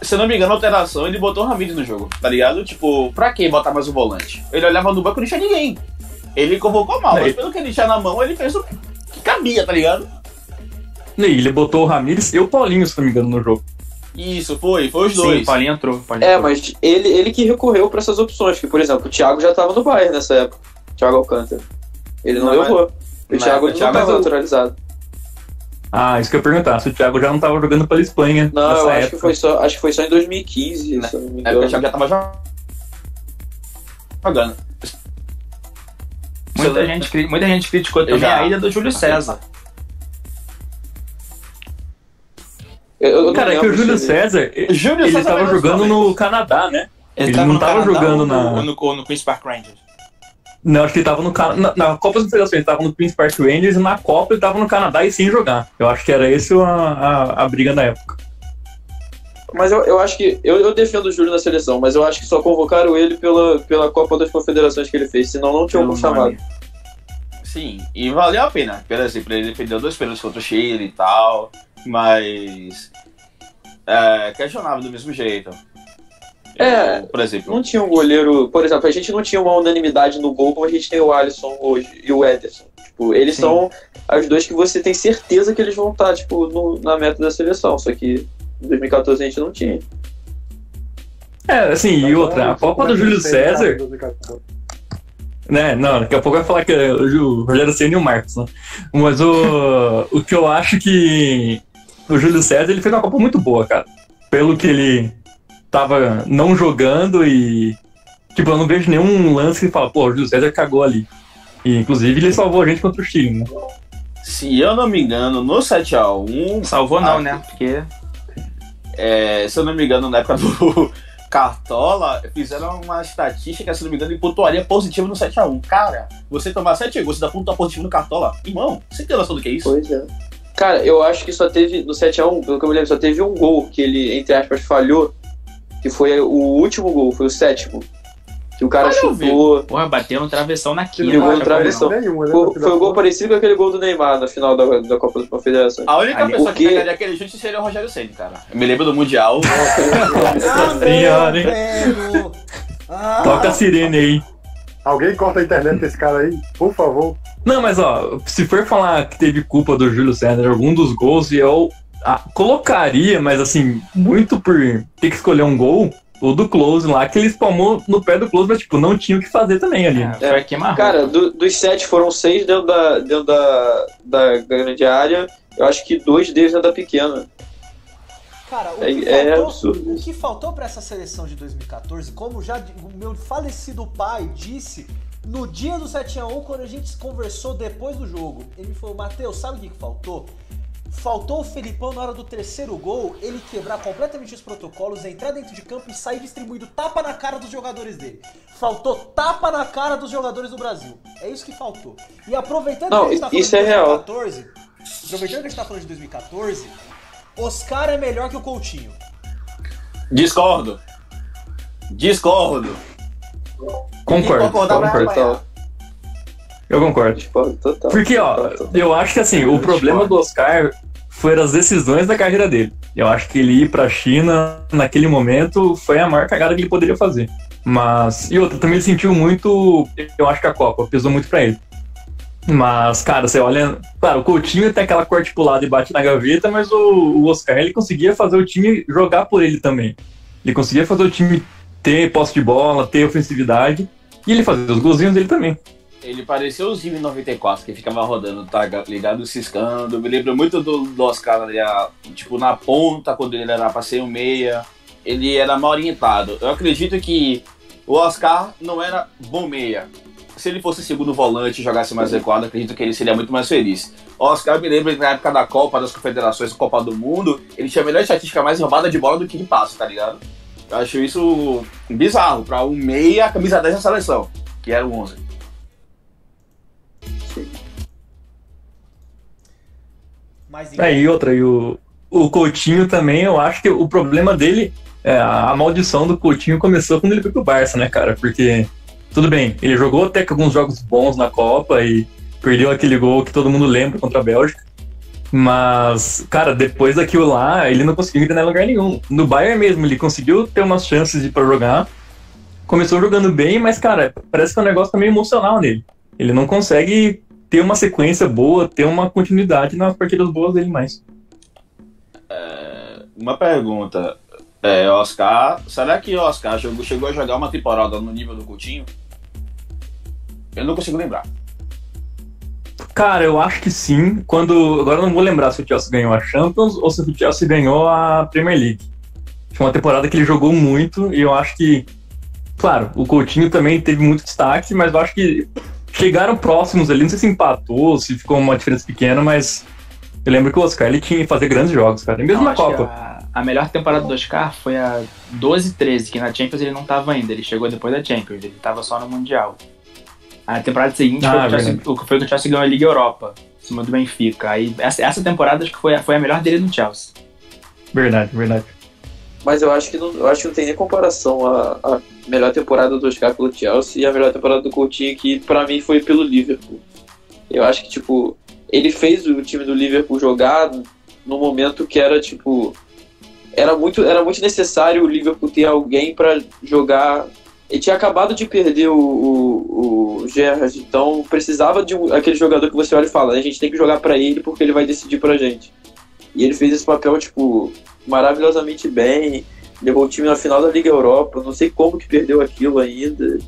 se eu não me engano, a alteração, ele botou o Ramires no jogo, tá ligado? Tipo, pra que botar mais um volante? Ele olhava no banco e não tinha ninguém. Ele convocou mal, Não, mas pelo que ele tinha na mão, ele fez o que cabia, tá ligado? E ele botou o Ramires e o Paulinho, se não me engano, no jogo. Isso, foi, foi os Sim, dois. o Paulinho entrou. o Paulinho É, entrou. mas ele, ele que recorreu pra essas opções, que, por exemplo, o Thiago já tava no Bayern nessa época. Thiago Alcântara. Ele não, Não, levou. O Thiago ele Thiago não tava é o- naturalizado. Ah, isso que eu ia perguntar, se o Thiago já não tava jogando pela Espanha Não, nessa eu acho época. que, foi só, acho que foi só em 2015, Na- se não me o. Thiago já tava jo- jogando. Muita gente, muita gente criticou também já- a ida do Júlio César. Eu, eu Cara, é que o Júlio César, ele Júlio ele César tava era jogando no Canadá, né? Ele tava não no tava Canadá jogando ou na- no, ou no, ou no Queen's Park Rangers. Não, acho que ele tava no Canadá. Na, na Copa das Confederações ele tava no Queen's Park Rangers e na Copa ele tava no Canadá e sem jogar. Eu acho que era esse a, a, a briga na época. Mas eu, eu acho que. Eu, eu defendo o Júlio na seleção, mas eu acho que só convocaram ele pela, pela Copa das Confederações que ele fez, senão não tinham Pelo chamado. Sim, e valeu a pena. Por exemplo, ele defendeu dois pênaltis contra o Chile e tal, mas. É, questionável do mesmo jeito. É, Por exemplo, Não tinha um goleiro. Por exemplo, a gente não tinha uma unanimidade no gol como a gente tem o Alisson hoje e o Ederson. Tipo, eles Sim. são os dois que você tem certeza que eles vão estar, tipo, no- na meta da seleção. Só que em 2014 a gente não tinha. É, assim, e outra, a Copa do Júlio César, né? Não, daqui a pouco vai falar que é o Rogério Senna e o Marcos, né? Mas o, o que eu acho que o Júlio César ele fez uma Copa muito boa, cara. Pelo que ele tava não jogando e. Tipo, eu não vejo nenhum lance que fala, pô, o Júlio César cagou ali. E, inclusive, ele salvou a gente contra o Chile, né? se eu não me engano, no 7x1, Salvou não, Ah, né? Porque é, se eu não me engano, na época do Cartola, fizeram uma estatística, se eu não me engano, de pontuaria positiva no 7x1. Cara, você tomar 7 gols e dar pontuar positivo no Cartola, irmão, você tem noção do que é isso? Pois é. Cara, eu acho que só teve, no 7x1, pelo que eu me lembro, só teve um gol que ele, entre aspas, falhou, que foi o último gol, foi o sétimo. Que o cara chutou. Porra, bateu no travessão na quina. Cara, no travessão. Nenhuma, né, Foi, um gol parecido com aquele gol do Neymar na final da, da Copa das Confederações. A única Ali, pessoa o que pegaria aquele chute seria o Rogério Senna, cara. Eu me lembro do Mundial. Hein? velho. Ah, Toca a sirene aí. Alguém corta a internet desse cara aí, por favor. Não, mas ó, se for falar que teve culpa do Júlio César em algum dos gols, eu ah, colocaria, mas assim, muito por ter que escolher um gol, o do Close lá, que ele spamou no pé do Close, mas tipo, não tinha o que fazer também ali. É, foi aqui marrom. Cara, do- dos sete foram seis dentro da, dentro da, da grande área. Eu acho que dois deles na da pequena. Cara, o É- que, é faltou, absurdo o que faltou pra essa seleção de 2014, como já o meu falecido pai disse no dia do 7x1, quando a gente conversou depois do jogo, ele me falou: Matheus, sabe o que, que faltou? Faltou o Felipão na hora do terceiro gol, ele quebrar completamente os protocolos, entrar dentro de campo e sair distribuindo tapa na cara dos jogadores dele. Faltou tapa na cara dos jogadores do Brasil. É isso que faltou. E aproveitando Não, que a gente tá falando é de real. 2014, aproveitando que a gente tá falando de 2014, Oscar é melhor que o Coutinho. Discordo. Discordo. Concordo, Quem concordar concordo. Eu concordo. Discordo total. Porque, ó, Total. eu acho que assim, o problema do Oscar foram as decisões da carreira dele. Eu acho que ele ir pra China naquele momento foi a maior cagada que ele poderia fazer. Mas, e outra, também ele sentiu muito, eu acho que a Copa pesou muito pra ele. Mas, cara, você olha, claro, o Coutinho tem aquela corte pulada e bate na gaveta, mas o, o Oscar, ele conseguia fazer o time jogar por ele também. Ele conseguia fazer o time ter posse de bola, ter ofensividade, e ele fazia os golzinhos dele também. Ele parecia o Zinho em 94, que ficava rodando, tá ligado, ciscando. Me lembro muito do, do Oscar, tipo, na ponta, quando ele era pra ser um meia. Ele era mal orientado. Eu acredito que o Oscar não era bom meia. Se ele fosse segundo volante e jogasse mais recuado, acredito que ele seria muito mais feliz. O Oscar me lembra que na época da Copa, das Confederações, Copa do Mundo, ele tinha a melhor estatística mais roubada de bola do que de passe, tá ligado? Eu acho isso bizarro, pra um meia, camisa 10 da seleção, que era o 11. Mas É, e outra, e o, o Coutinho também, eu acho que o problema dele, é, a maldição do Coutinho começou quando ele foi pro Barça, né, cara? Porque, tudo bem, ele jogou até com alguns jogos bons na Copa e perdeu aquele gol que todo mundo lembra contra a Bélgica. Mas, cara, depois daquilo lá, ele não conseguiu entrar em lugar nenhum. No Bayern mesmo, ele conseguiu ter umas chances de pra jogar. Começou jogando bem, mas, cara, parece que o negócio tá meio emocional nele. Ele não consegue ter uma sequência boa, ter uma continuidade nas partidas boas dele mais. Uma pergunta. É, Oscar, será que o Oscar jogou- chegou a jogar uma temporada no nível do Coutinho? Eu não consigo lembrar. Cara, eu acho que sim. Quando. Agora eu não vou lembrar se o Chelsea ganhou a Champions ou se o Chelsea ganhou a Premier League. Foi uma temporada que ele jogou muito e eu acho que. Claro, o Coutinho também teve muito destaque, mas eu acho que chegaram próximos ali. Não sei se empatou, se ficou uma diferença pequena, mas eu lembro que o Oscar ele tinha que fazer grandes jogos, cara. E mesmo na Copa. A, a melhor temporada do Oscar foi a 12-13, que na Champions ele não tava ainda, ele chegou depois da Champions, ele tava só no Mundial. A temporada seguinte Ah, foi, o que o Chelsea, verdade. o que foi que o Chelsea ganhou a Liga Europa, em cima do Benfica. Aí, essa, essa temporada acho que foi, foi a melhor dele no Chelsea. Verdade, verdade. Mas eu acho que não, eu acho que não tem nem comparação a, a melhor temporada do Oscar pelo Chelsea e a melhor temporada do Coutinho, que pra mim foi pelo Liverpool. Eu acho que, tipo, ele fez o time do Liverpool jogar no momento que era, tipo. Era muito, era muito necessário o Liverpool ter alguém pra jogar. Ele tinha acabado de perder o, o, o Gerrard, então precisava de um, aquele jogador que você olha e fala: a gente tem que jogar pra ele porque ele vai decidir pra gente. E ele fez esse papel, tipo, maravilhosamente bem. Levou o time na final da Liga Europa. Não sei como que perdeu aquilo ainda.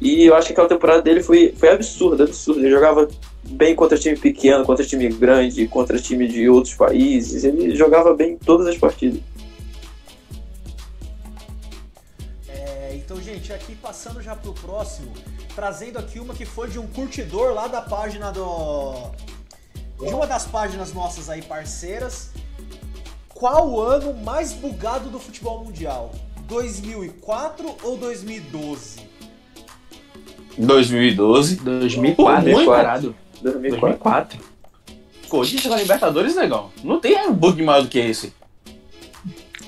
E eu acho que aquela temporada dele foi, foi absurda, absurda. Ele jogava bem contra time pequeno, contra time grande, contra time de outros países. Ele jogava bem em todas as partidas. É, então, gente, aqui passando já pro próximo, trazendo aqui uma que foi de um curtidor lá da página do. De uma das páginas nossas aí parceiras. Qual o ano mais bugado do futebol mundial? 2004 ou 2012? 2012. 2004, Muito parado. 2004. 2004. Corinthians na Libertadores, negão. Não tem bug maior do que esse.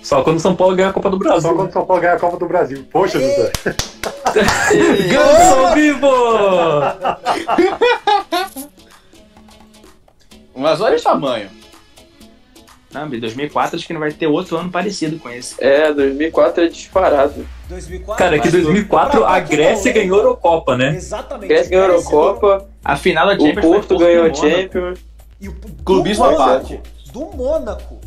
Só quando o São Paulo ganha a Copa do Brasil. Só quando o São Paulo ganhar a Copa do Brasil. Poxa, José. Ganhou ao vivo! Mas olha o tamanho. Não, em 2004 acho que não vai ter outro ano parecido com esse. É, 2004 é disparado. 2004? Cara, é que em 2004 a Grécia ganhou a Eurocopa, né? Exatamente. Grécia ganhou a Eurocopa, A final da o Champions foi Porto ganhou a. Champions. E o, Clubismo à parte. Do Mônaco.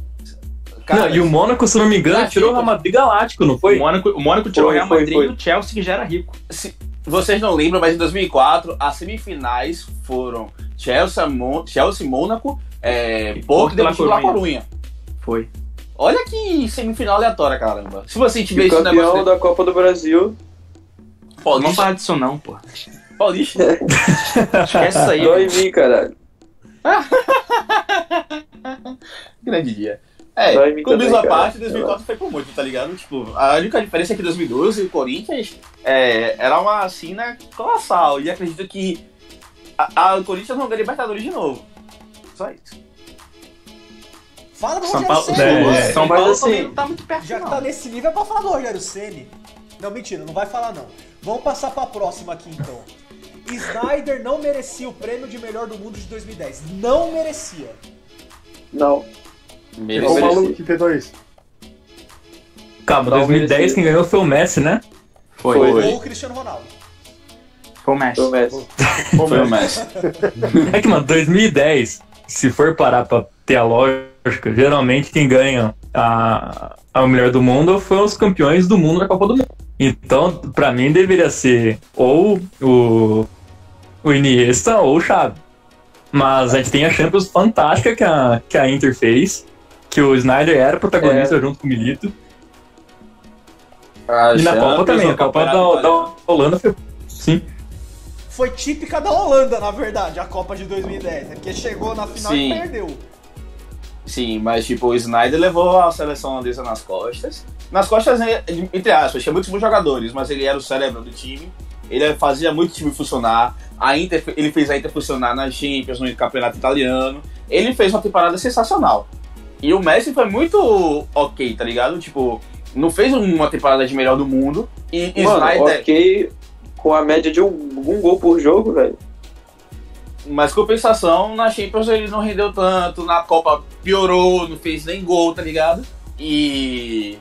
Cara, não, e o Mônaco, se não me engano, tirou o Real. Madrid Galáctico, não O foi? Mônaco, o Mônaco tirou o Real foi, Madrid foi. e o Chelsea que já era rico. se vocês não lembram, mas em 2004 as semifinais foram Chelsea, Mon Chelsea Mônaco, é, Porto e La. Corunha. Foi. Olha que semifinal aleatória, caramba. Se você tiver o esse campeão negócio da Copa do Brasil. de Não Paulista, falar disso não, pô. Paulista. Esquece isso aí. Dói em mim, caralho. Grande dia. É, também, cara. parte, 2004 foi por muito, tá ligado? Tipo, a única diferença é que 2012 o Corinthians é, era uma assina colossal. E acredito que a, a- o Corinthians não ganha Libertadores de novo. Só isso. Fala do São Rogério Paulo, Ceni. é. São Paulo assim, também não tá muito perto, Já que não. tá nesse nível é pra falar do Rogério Ceni. Não, mentira, não vai falar não. Vamos passar pra próxima aqui então. Snyder não merecia o prêmio de melhor do mundo de 2010. Não merecia. Não. Qual o merecia. maluco que tentou isso? Calma, Não 2010 merecia. quem ganhou foi o Messi, né? Foi. Foi. Foi, Ou o Cristiano Ronaldo. o Messi. Foi o Messi. Foi o Messi. É que, mano, 2010, se for parar pra ter a lógica, geralmente quem ganha a, a melhor do mundo foram os campeões do mundo na Copa do Mundo. Então, pra mim, deveria ser ou o, o Iniesta ou o Xavi. Mas a gente tem a Champions fantástica que a, que a Inter fez, que o Snyder era protagonista junto com o Milito. A E na Copa também, a Copa da, da Holanda foi. Sim. Foi típica da Holanda, na verdade, a Copa de 2010. né? Porque chegou na final Sim. e perdeu. Sim, mas tipo, o Snyder levou a seleção holandesa nas costas. Nas costas, né, entre aspas, tinha muitos bons jogadores, mas ele era o cérebro do time. Ele fazia muito o time funcionar. A Inter, ele fez a Inter funcionar na Champions, no campeonato italiano. Ele fez uma temporada sensacional. E o Messi foi muito ok, tá ligado? Tipo, não fez uma temporada de melhor do mundo. E Mano, Snyder, ok com a média de um, um gol por jogo, velho. Mas compensação, na Champions ele não rendeu tanto, na Copa piorou, não fez nem gol, tá ligado? E.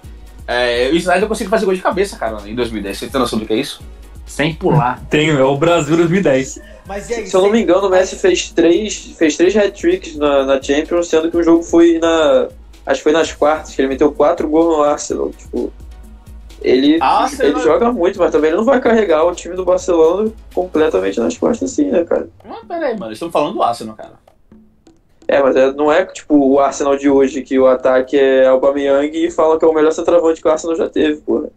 É, o Snyder conseguiu fazer gol de cabeça, cara, em 2010. Você tem noção do que é isso? Sem pular. Tem, é o Brasil 2010. Mas e aí? Se eu não me engano, o Messi fez três, fez três hat-tricks na, na Champions, sendo que o jogo foi na. Acho que foi nas quartas, que ele meteu quatro gols no Arsenal. Tipo, ele, Arsenal- ele joga muito, mas também ele não vai carregar o time do Barcelona completamente nas costas assim, né, cara? Mas peraí, mano, estamos falando do Arsenal, cara. É, mas é- não é tipo o Arsenal de hoje, que o ataque é Aubameyang e fala que é o melhor centroavante que o Arsenal já teve, porra.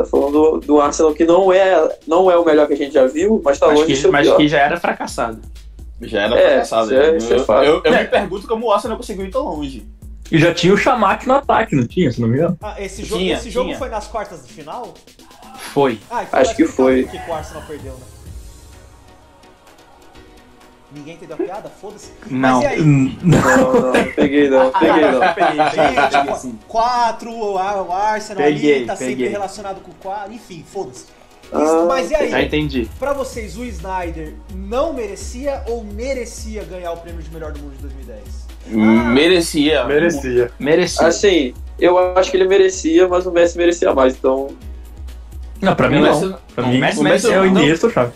Tá falando do, do Arsenal que não é, não é o melhor que a gente já viu, mas tá Mas longe de ser que, o mas pior. que já era fracassado. Já era É, fracassado. isso é- eu isso é eu, fato. eu- eu É. me pergunto como o Arsenal conseguiu ir tão longe. E já tinha o Chamac no ataque, não tinha, se não me engano? Ah, esse jogo, Tinha, esse jogo tinha. foi nas quartas de final? Foi. Ah, Acho que foi. O que o Arsenal perdeu, né? Ninguém entendeu a piada? Foda-se. Não. Mas e aí? Não, não, peguei não, peguei não. Gente, assim. quatro, o Ar- o Arsenal Peguei, ali tá sempre peguei. relacionado com o quatro, enfim, foda-se. Ah, Mas e aí? Já entendi. Pra vocês, o Snyder não merecia ou merecia ganhar o prêmio de melhor do mundo de 2010? Merecia. Merecia. Merecia. Assim, eu acho que ele merecia, mas o Messi merecia mais, então. Não, pra mim O Messi- não. Pra mim, o Messi o Messi é o Iniesta, Chave.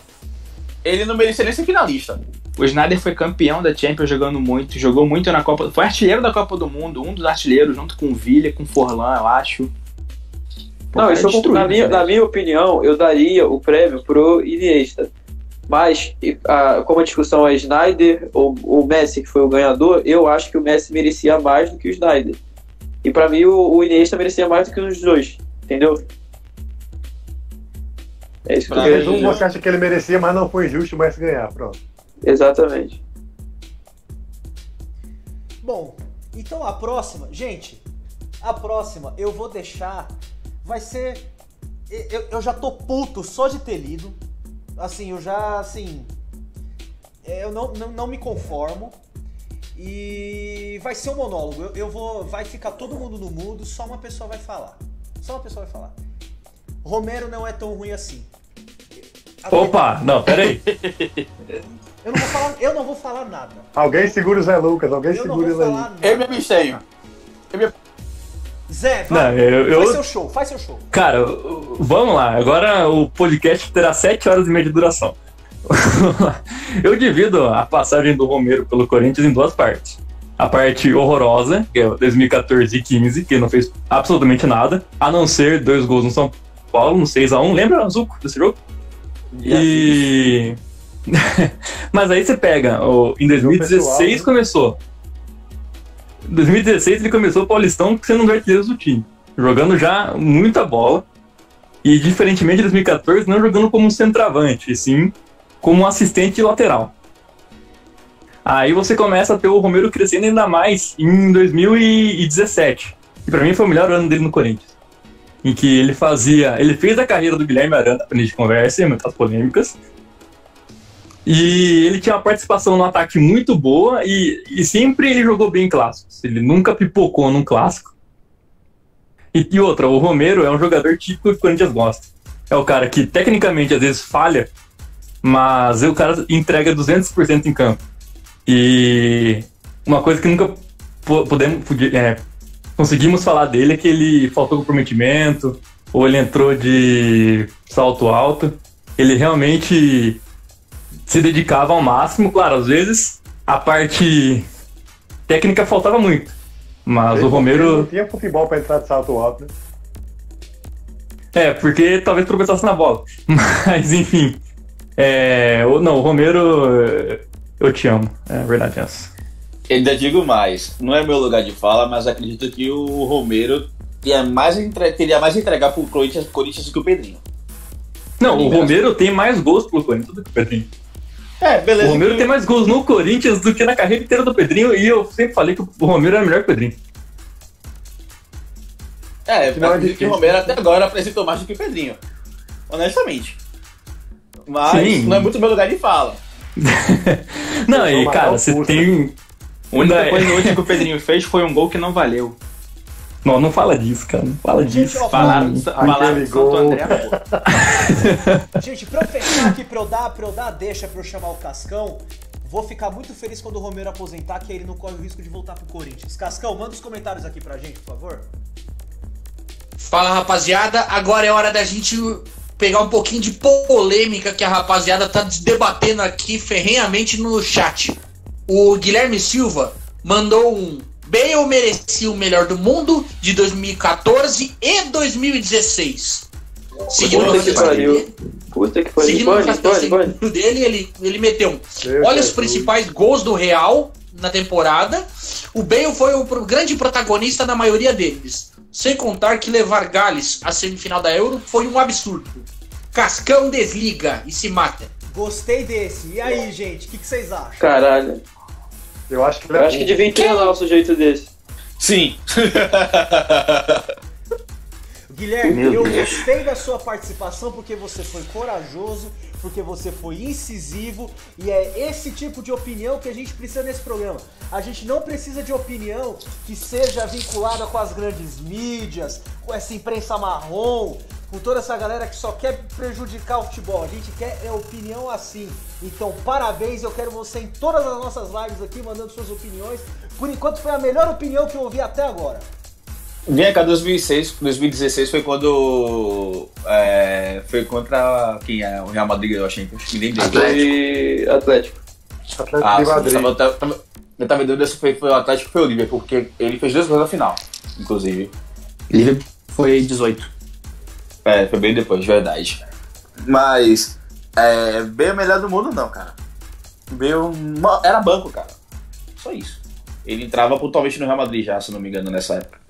Ele não merecia nem ser finalista. O Snyder foi campeão da Champions jogando muito, jogou muito na Copa. Foi artilheiro da Copa do Mundo, um dos artilheiros, junto com o Villa, com o Forlan, eu acho. Pô, não, isso eu- na, minha, né? na minha opinião, eu daria o prêmio pro Iniesta. Mas, a- como a discussão é Snyder ou o Messi, que foi o ganhador, eu acho que o Messi merecia mais do que o Snyder. E pra mim, o, o Iniesta merecia mais do que os dois. Entendeu? É isso que eu Pra queria Resumo, você acha que ele merecia, mas não foi justo o Messi ganhar. Pronto. Exatamente. Bom, então a próxima, gente, a próxima eu vou deixar. Vai ser. Eu, eu já tô puto só de ter lido. Assim, eu já, assim. é, Eu não, não, não me conformo. E vai ser um monólogo. Eu, eu vou. Vai ficar todo mundo no mudo, só uma pessoa vai falar. Só uma pessoa vai falar. Romero não é tão ruim assim. A Opa, não, pera aí. Eu não vou falar, eu não vou falar nada. Alguém segura o Zé Lucas, alguém Eu não segura vou ele aí. falar nada. Eu me abstenho. Zé, Não, vai. eu, eu- Faz seu show, faz seu show. Cara, vamos lá. Agora o podcast terá 7 horas e meia de duração. Eu divido a passagem do Romero pelo Corinthians em duas partes. A parte horrorosa, que é 2014 e 15, que não fez absolutamente nada, a não ser dois gols no São Paulo, no 6x1. Lembra, Zuco, desse jogo? E. Mas aí você pega, o- em 2016 pessoal, né? começou. Em 2016 ele começou o Paulistão sendo um dos artilheiros do time. Jogando já muita bola. E diferentemente de 2014, não jogando como um centroavante, e sim como um assistente lateral. Aí você começa a ter o Romero crescendo ainda mais em 2017. E pra mim foi o melhor ano dele no Corinthians. Em que ele fazia. Ele fez a carreira do Guilherme Arana pra gente conversa, muitas polêmicas. E ele tinha uma participação no ataque muito boa e, e sempre ele jogou bem em clássicos. Ele nunca pipocou num clássico. E, e outra, o Romero é um jogador típico que o Corinthians gosta. É o cara que tecnicamente às vezes falha, mas o cara entrega 200% em campo. E uma coisa que nunca po- podemos, é, conseguimos falar dele é que ele faltou comprometimento, ou ele entrou de salto alto. Ele realmente se dedicava ao máximo, claro, às vezes a parte técnica faltava muito. Mas Ele o Romero. Não tinha futebol pra entrar de salto alto, né? É, porque talvez tropeçasse na bola. Mas, enfim. É, não, o Romero, eu te amo. É verdade essa. Ainda digo mais, não é meu lugar de fala, mas acredito que o Romero teria mais, entre- teria mais entregar pro Corinthians, Corinthians do que o Pedrinho. Não, o Romero tem mais gols pro Corinthians do que o Pedrinho. É, beleza. O Romero que- tem mais gols no Corinthians do que na carreira inteira do Pedrinho, e eu sempre falei que o Romero era melhor que o Pedrinho. É, eu Final é acredito que o. Romero até agora apresentou mais do que o Pedrinho. Honestamente. Mas Sim. não é muito meu lugar de fala. Não, e cara, você tem. A única coisa útil que o Pedrinho fez foi um gol que não valeu. Não, não fala disso, cara. Não fala Gente, disso. ó, Falaram, falaram de Santo. André, pô. Gente, pra eu fechar aqui, pra eu dar, pra eu dar a deixa pra eu chamar o Cascão, vou ficar muito feliz quando o Romero aposentar, que aí ele não corre o risco de voltar pro Corinthians. Cascão, manda os comentários aqui pra gente, por favor. Fala rapaziada, agora é hora da gente pegar um pouquinho de polêmica que a rapaziada tá debatendo aqui ferrenhamente no chat. O Guilherme Silva mandou um Bale merecia o melhor do mundo de 2014 e 2016. Seguindo Puta o que pariu. Puta que pariu. Seguindo o Pode, pode, pode. raciocínio dele, ele, ele meteu um. Meu Olha os principais gols do Real na temporada. O Bale foi o grande protagonista na maioria deles. Sem contar que levar Gales à semifinal da Euro foi um absurdo. Cascão desliga e se mata. Gostei desse. E aí, gente, o que, que vocês acham? Caralho. Eu acho que ele Eu é acho que devia treinar um sujeito desse. Sim. Guilherme, Meu eu Deus. gostei da sua participação porque você foi corajoso, porque você foi incisivo e é esse tipo de opinião que a gente precisa nesse programa. A gente não precisa de opinião que seja vinculada com as grandes mídias, com essa imprensa marrom, com toda essa galera que só quer prejudicar o futebol. A gente quer é opinião assim. Então, parabéns, eu quero você em todas as nossas lives aqui mandando suas opiniões. Por enquanto foi a melhor opinião que eu ouvi até agora. Vem cá, 2006, 2016 foi quando. É, foi contra quem é? O Real Madrid ganhou a Champions. Me lembrei. Foi Atlético. Atlético Ah, de Madrid. eu tava, tava, eu tava em dúvida se foi, foi o Atlético ou foi o Liverpool, porque ele fez dois gols na final, inclusive. Liverpool foi 18. É, foi bem depois, verdade. Mas, é, bem o melhor do mundo não, cara. Uma- era banco, cara. Só isso. Ele entrava pontualmente no Real Madrid já, se não me engano, nessa época.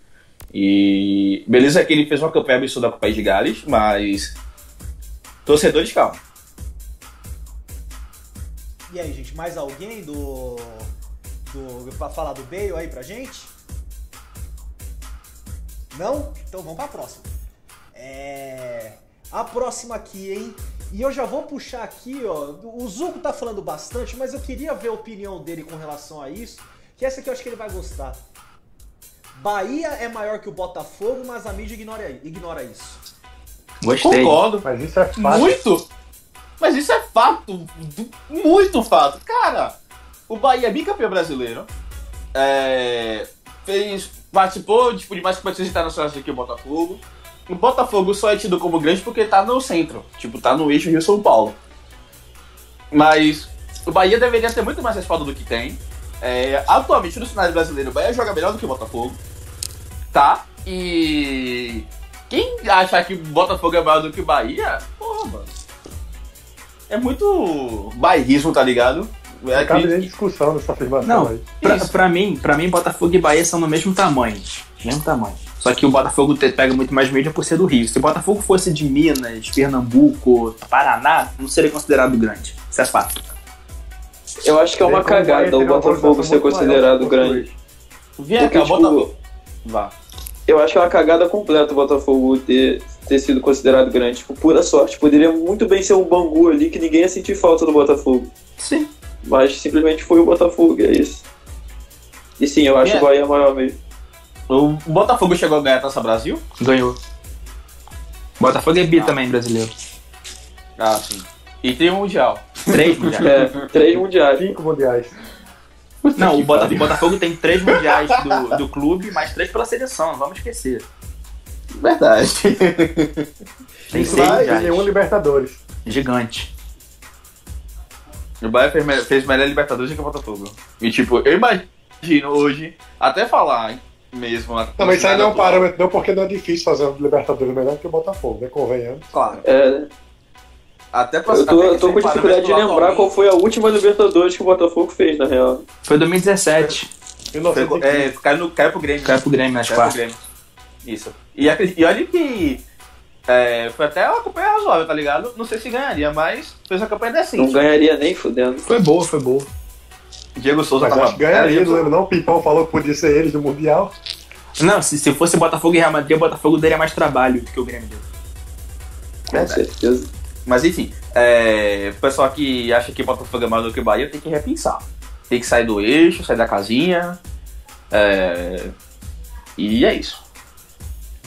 E beleza que ele fez uma campanha absurda com o País de Gales, mas torcedor de calma. E aí, gente, mais alguém do. do pra falar do Bale aí pra gente? Não? Então vamos pra próxima. É. A próxima aqui, hein? E eu já vou puxar aqui, ó. O Zuko tá falando bastante, mas eu queria ver a opinião dele com relação a isso. Que essa aqui eu acho que ele vai gostar. Bahia é maior que o Botafogo, mas a mídia ignora, ignora isso. Gostei. Concordo. Mas isso é fácil. Muito! Mas isso é fato, muito fato. Cara, o Bahia é bicampeão brasileiro. É, fez, participou tipo, de mais competições internacionais do que o Botafogo. O Botafogo só é tido como grande porque tá no centro. Tipo, tá no eixo Rio-São Paulo. Mas o Bahia deveria ter muito mais respaldo do que tem. É, atualmente, no cenário brasileiro, o Bahia joga melhor do que o Botafogo. Tá? E... Quem achar que o Botafogo é maior do que o Bahia, porra, mano. É muito bairrismo, tá ligado? É Não cabe nem discussão nessa afirmação Não, aí. pra, pra mim, pra mim, Botafogo e Bahia são do mesmo tamanho. Mesmo tamanho. Só que o Botafogo pega muito mais mídia por ser do Rio. Se o Botafogo fosse de Minas, Pernambuco, Paraná, não seria considerado grande. Isso é fato. Eu acho que é uma cagada o Botafogo ser considerado grande. Vem cá, tipo, Botafogo. Vá. Eu acho que é uma cagada completa o Botafogo ter, ter sido considerado grande. Tipo, pura sorte. Poderia muito bem ser um Bangu ali que ninguém ia sentir falta do Botafogo. Sim. Mas simplesmente foi o Botafogo, é isso. E sim, eu acho É. o Bahia maior mesmo. O Botafogo chegou a ganhar a Taça Brasil? Ganhou. Botafogo é bi Ah. também, brasileiro. Ah, sim. E tem o Mundial. Três mundiais. É, três mundiais. Cinco mundiais. Não, o Que Bota- pariu. Botafogo tem três mundiais do, do clube, mais três pela seleção, não vamos esquecer. Verdade. Tem seis mundiais. nenhum Libertadores. Gigante. o Bahia fez, fez melhor Libertadores do que o Botafogo. E tipo, eu imagino hoje, até falar mesmo. Não, mas isso aí não é um parâmetro, não, porque não é difícil fazer um Libertadores melhor que o Botafogo, né? Convenhamos. Claro. É, Até pra, eu tô, eu tô com dificuldade de lembrar qual foi a última Libertadores que o Botafogo fez, na real. Foi 2017. Foi- 1915. É, caiu, no, caiu pro Grêmio. Caiu pro Grêmio nas Caiu pro quartas. Grêmio. Isso. E, e olha que é, foi até uma campanha razoável, tá ligado? Não sei se ganharia, mas fez uma campanha Não decente. ganharia nem fudendo. Foi boa, foi boa. Diego Souza Mas tava. acho que ganharia, Diego não lembro não. O Pipão falou que podia ser eles no Mundial. Não, se, se fosse Botafogo e Real Madrid, o Botafogo daria mais trabalho do que o Grêmio deu. Com Verdade. certeza. Mas enfim, é, o pessoal que acha que Botafogo é maior do que o Bahia tem que repensar. Tem que sair do eixo, sair da casinha. é, e é isso.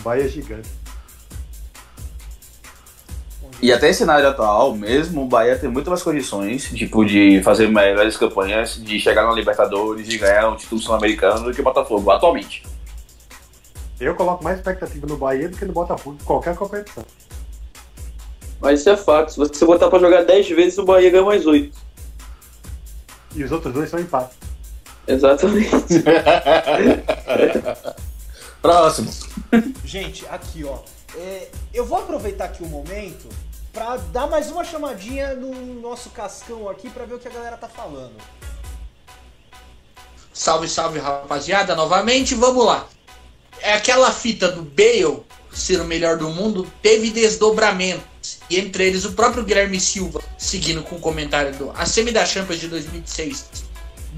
Bahia é gigante. E até esse cenário atual, mesmo o Bahia tem muito mais condições, tipo, de fazer melhores campanhas, de chegar na Libertadores, de ganhar um título sul-americano do que o Botafogo, atualmente. Eu coloco mais expectativa no Bahia do que no Botafogo em qualquer competição. Mas isso é fato. Se você botar pra jogar 10 vezes, o Bahia ganha mais 8. E os outros dois são empates. Exatamente. Próximo. Gente, aqui ó. é, eu vou aproveitar aqui o momento pra dar mais uma chamadinha no nosso cascão aqui pra ver o que a galera tá falando. Salve, salve, rapaziada. Novamente, vamos lá. É aquela fita do Bale ser o melhor do mundo teve desdobramentos. E entre eles o próprio Guilherme Silva, seguindo com o comentário do a semi da Champions de 2006.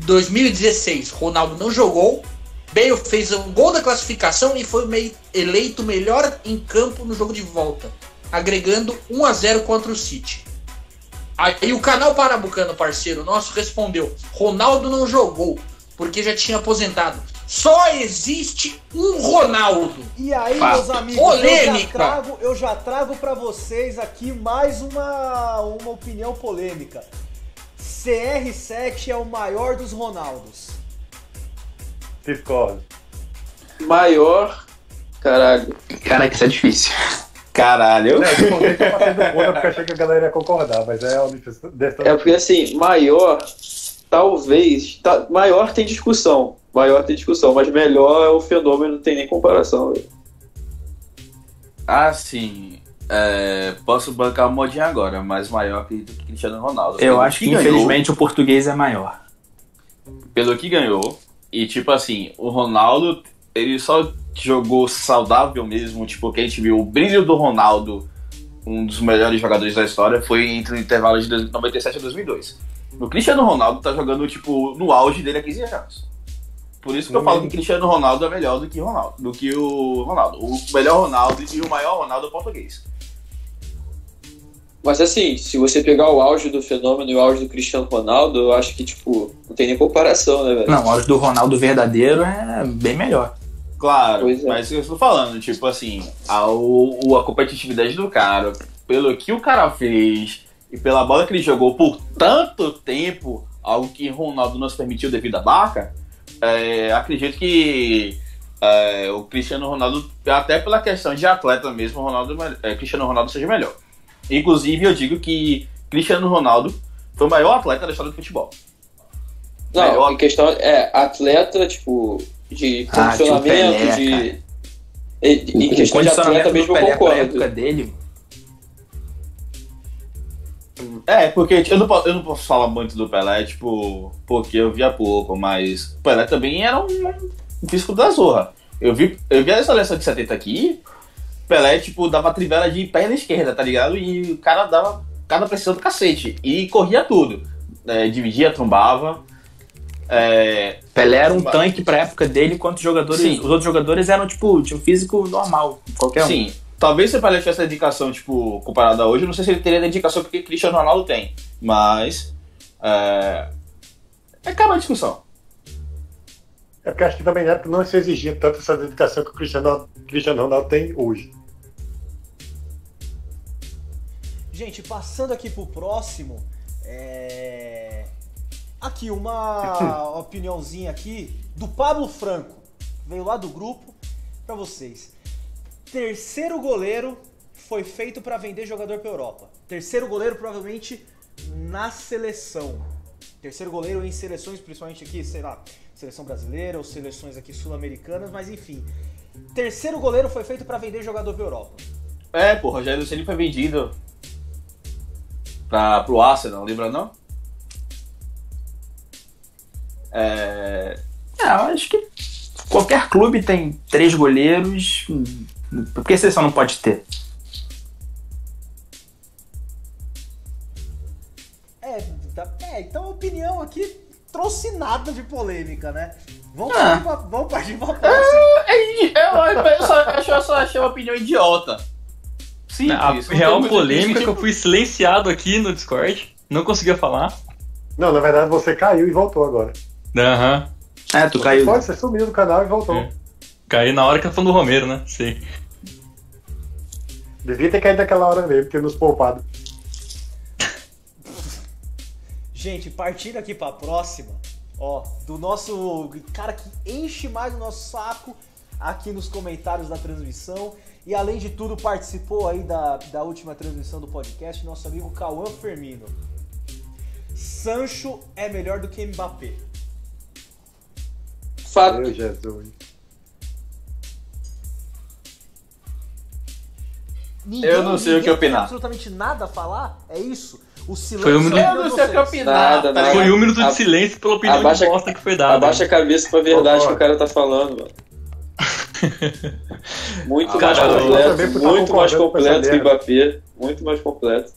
2016, Ronaldo não jogou. Bale fez um gol da classificação e foi eleito melhor em campo no jogo de volta, agregando 1 a 0 contra o City. Aí o canal Parabucano, parceiro nosso, respondeu: Ronaldo não jogou, porque já tinha aposentado. Só existe um Ronaldo. E aí, Pá. meus amigos, eu já Polêmica. trago, eu já trago para vocês aqui mais uma, uma opinião polêmica. CR7 é o maior dos Ronaldos. Discordo. Maior. Caralho. Caraca, isso é difícil. Caralho. Eu contei que eu passei do conta porque achei que a galera ia concordar, mas é. É porque assim, maior, talvez. tá- maior tem discussão. Maior tem discussão, mas melhor é o fenômeno, não tem nem comparação. velho. Ah, sim. É, posso bancar o modinho agora, mas maior que, que Cristiano Ronaldo. Eu Pelo acho que, ganhou, infelizmente, o português é maior. Pelo que ganhou. E, tipo assim, o Ronaldo, ele só jogou saudável mesmo. Tipo, que a gente viu o brilho do Ronaldo, um dos melhores jogadores da história, foi entre o intervalo de 97 e 2002. O Cristiano Ronaldo tá jogando, tipo, no auge dele há 15 anos. Por isso que eu No falo que Cristiano Ronaldo é melhor do que Ronaldo, do que o Ronaldo. O melhor Ronaldo e o maior Ronaldo é o português. Mas assim, se você pegar o auge do fenômeno e o auge do Cristiano Ronaldo, eu acho que, tipo, não tem nem comparação, né, velho? Não, o auge do Ronaldo verdadeiro é bem melhor. Claro, é. mas eu estou falando, tipo assim, a, o, a competitividade do cara, pelo que o cara fez e pela bola que ele jogou por tanto tempo, algo que Ronaldo não se permitiu devido à barca, é, acredito que é, o Cristiano Ronaldo, até pela questão de atleta mesmo, o Ronaldo, é, Cristiano Ronaldo seja melhor. Inclusive, eu digo que Cristiano Ronaldo foi o maior atleta da história do futebol. Não, melhor. em questão. É, atleta, tipo, de Ah, condicionamento, Pelé, de. Em questão de atleta condicionamento mesmo, eu Pelé pra concordo. época dele. É, porque eu não, posso, eu não posso falar muito do Pelé, tipo, porque eu via pouco, mas o Pelé também era um, um físico da zorra. Eu vi, eu vi a seleção de 70 aqui, Pelé, tipo, dava trivela de perna esquerda, tá ligado? E o cara dava cada pressão do cacete. E corria tudo. É, dividia, trombava. É, Pelé era um tanque pra época dele, enquanto os jogadores, Sim. os outros jogadores eram, tipo, tinha um físico normal, qualquer um. Sim, talvez se o Pelé tivesse a dedicação, tipo, comparada a hoje, eu não sei se ele teria a dedicação que Cristiano Ronaldo tem. Mas. É. Acaba a discussão. É porque acho que também na época não se exigia tanto essa dedicação que o Cristiano, Cristiano Ronaldo tem hoje. Gente, passando aqui pro próximo, é... aqui uma opiniãozinha aqui do Pablo Franco, veio lá do grupo pra vocês. Terceiro goleiro foi feito pra vender jogador pra Europa. Terceiro goleiro provavelmente na seleção. Terceiro goleiro em seleções, principalmente aqui, sei lá, seleção brasileira ou seleções aqui sul-americanas, mas enfim. Terceiro goleiro foi feito pra vender jogador pra Europa. É, pô, Rogério Ceni foi vendido pra, pro Arsenal, lembra não? É, É, eu acho que qualquer clube tem três goleiros. hum, Por que você só não pode ter? É, tá- é, então a opinião aqui trouxe nada de polêmica, né? Vamos Ah. partir pra, vamos partir pra próxima. é, eu, eu só, acho- eu só achei uma opinião idiota. Simples. A real polêmica é que eu fui silenciado aqui no Discord. Não conseguia falar. Não, na verdade você caiu e voltou agora. Aham. É, tu caiu. Pode, você sumiu do canal e voltou. É. Caí na hora que eu falando do Romero, né? Sei. Devia ter caído naquela hora mesmo, ter nos poupado. Gente, partindo aqui pra próxima, ó, do nosso cara que enche mais o nosso saco aqui nos comentários da transmissão. E além de tudo, participou aí da, da última transmissão do podcast, nosso amigo Cauã Fermino. Sancho é melhor do que Mbappé. Fato. Meu Jesus. Ninguém, Eu não sei o que opinar. Tem absolutamente nada a falar? É isso? O silêncio. Foi um minuto- é Eu não sei o que opinar. Nada, tá nada. Foi um minuto A- de silêncio pela opinião abaixa- de bosta que foi dada. Abaixa a cabeça pra verdade que o cara tá falando, mano. Muito mais Cara, completo, muito mais concordando com essa completo que o. Mbappé. Muito mais completo.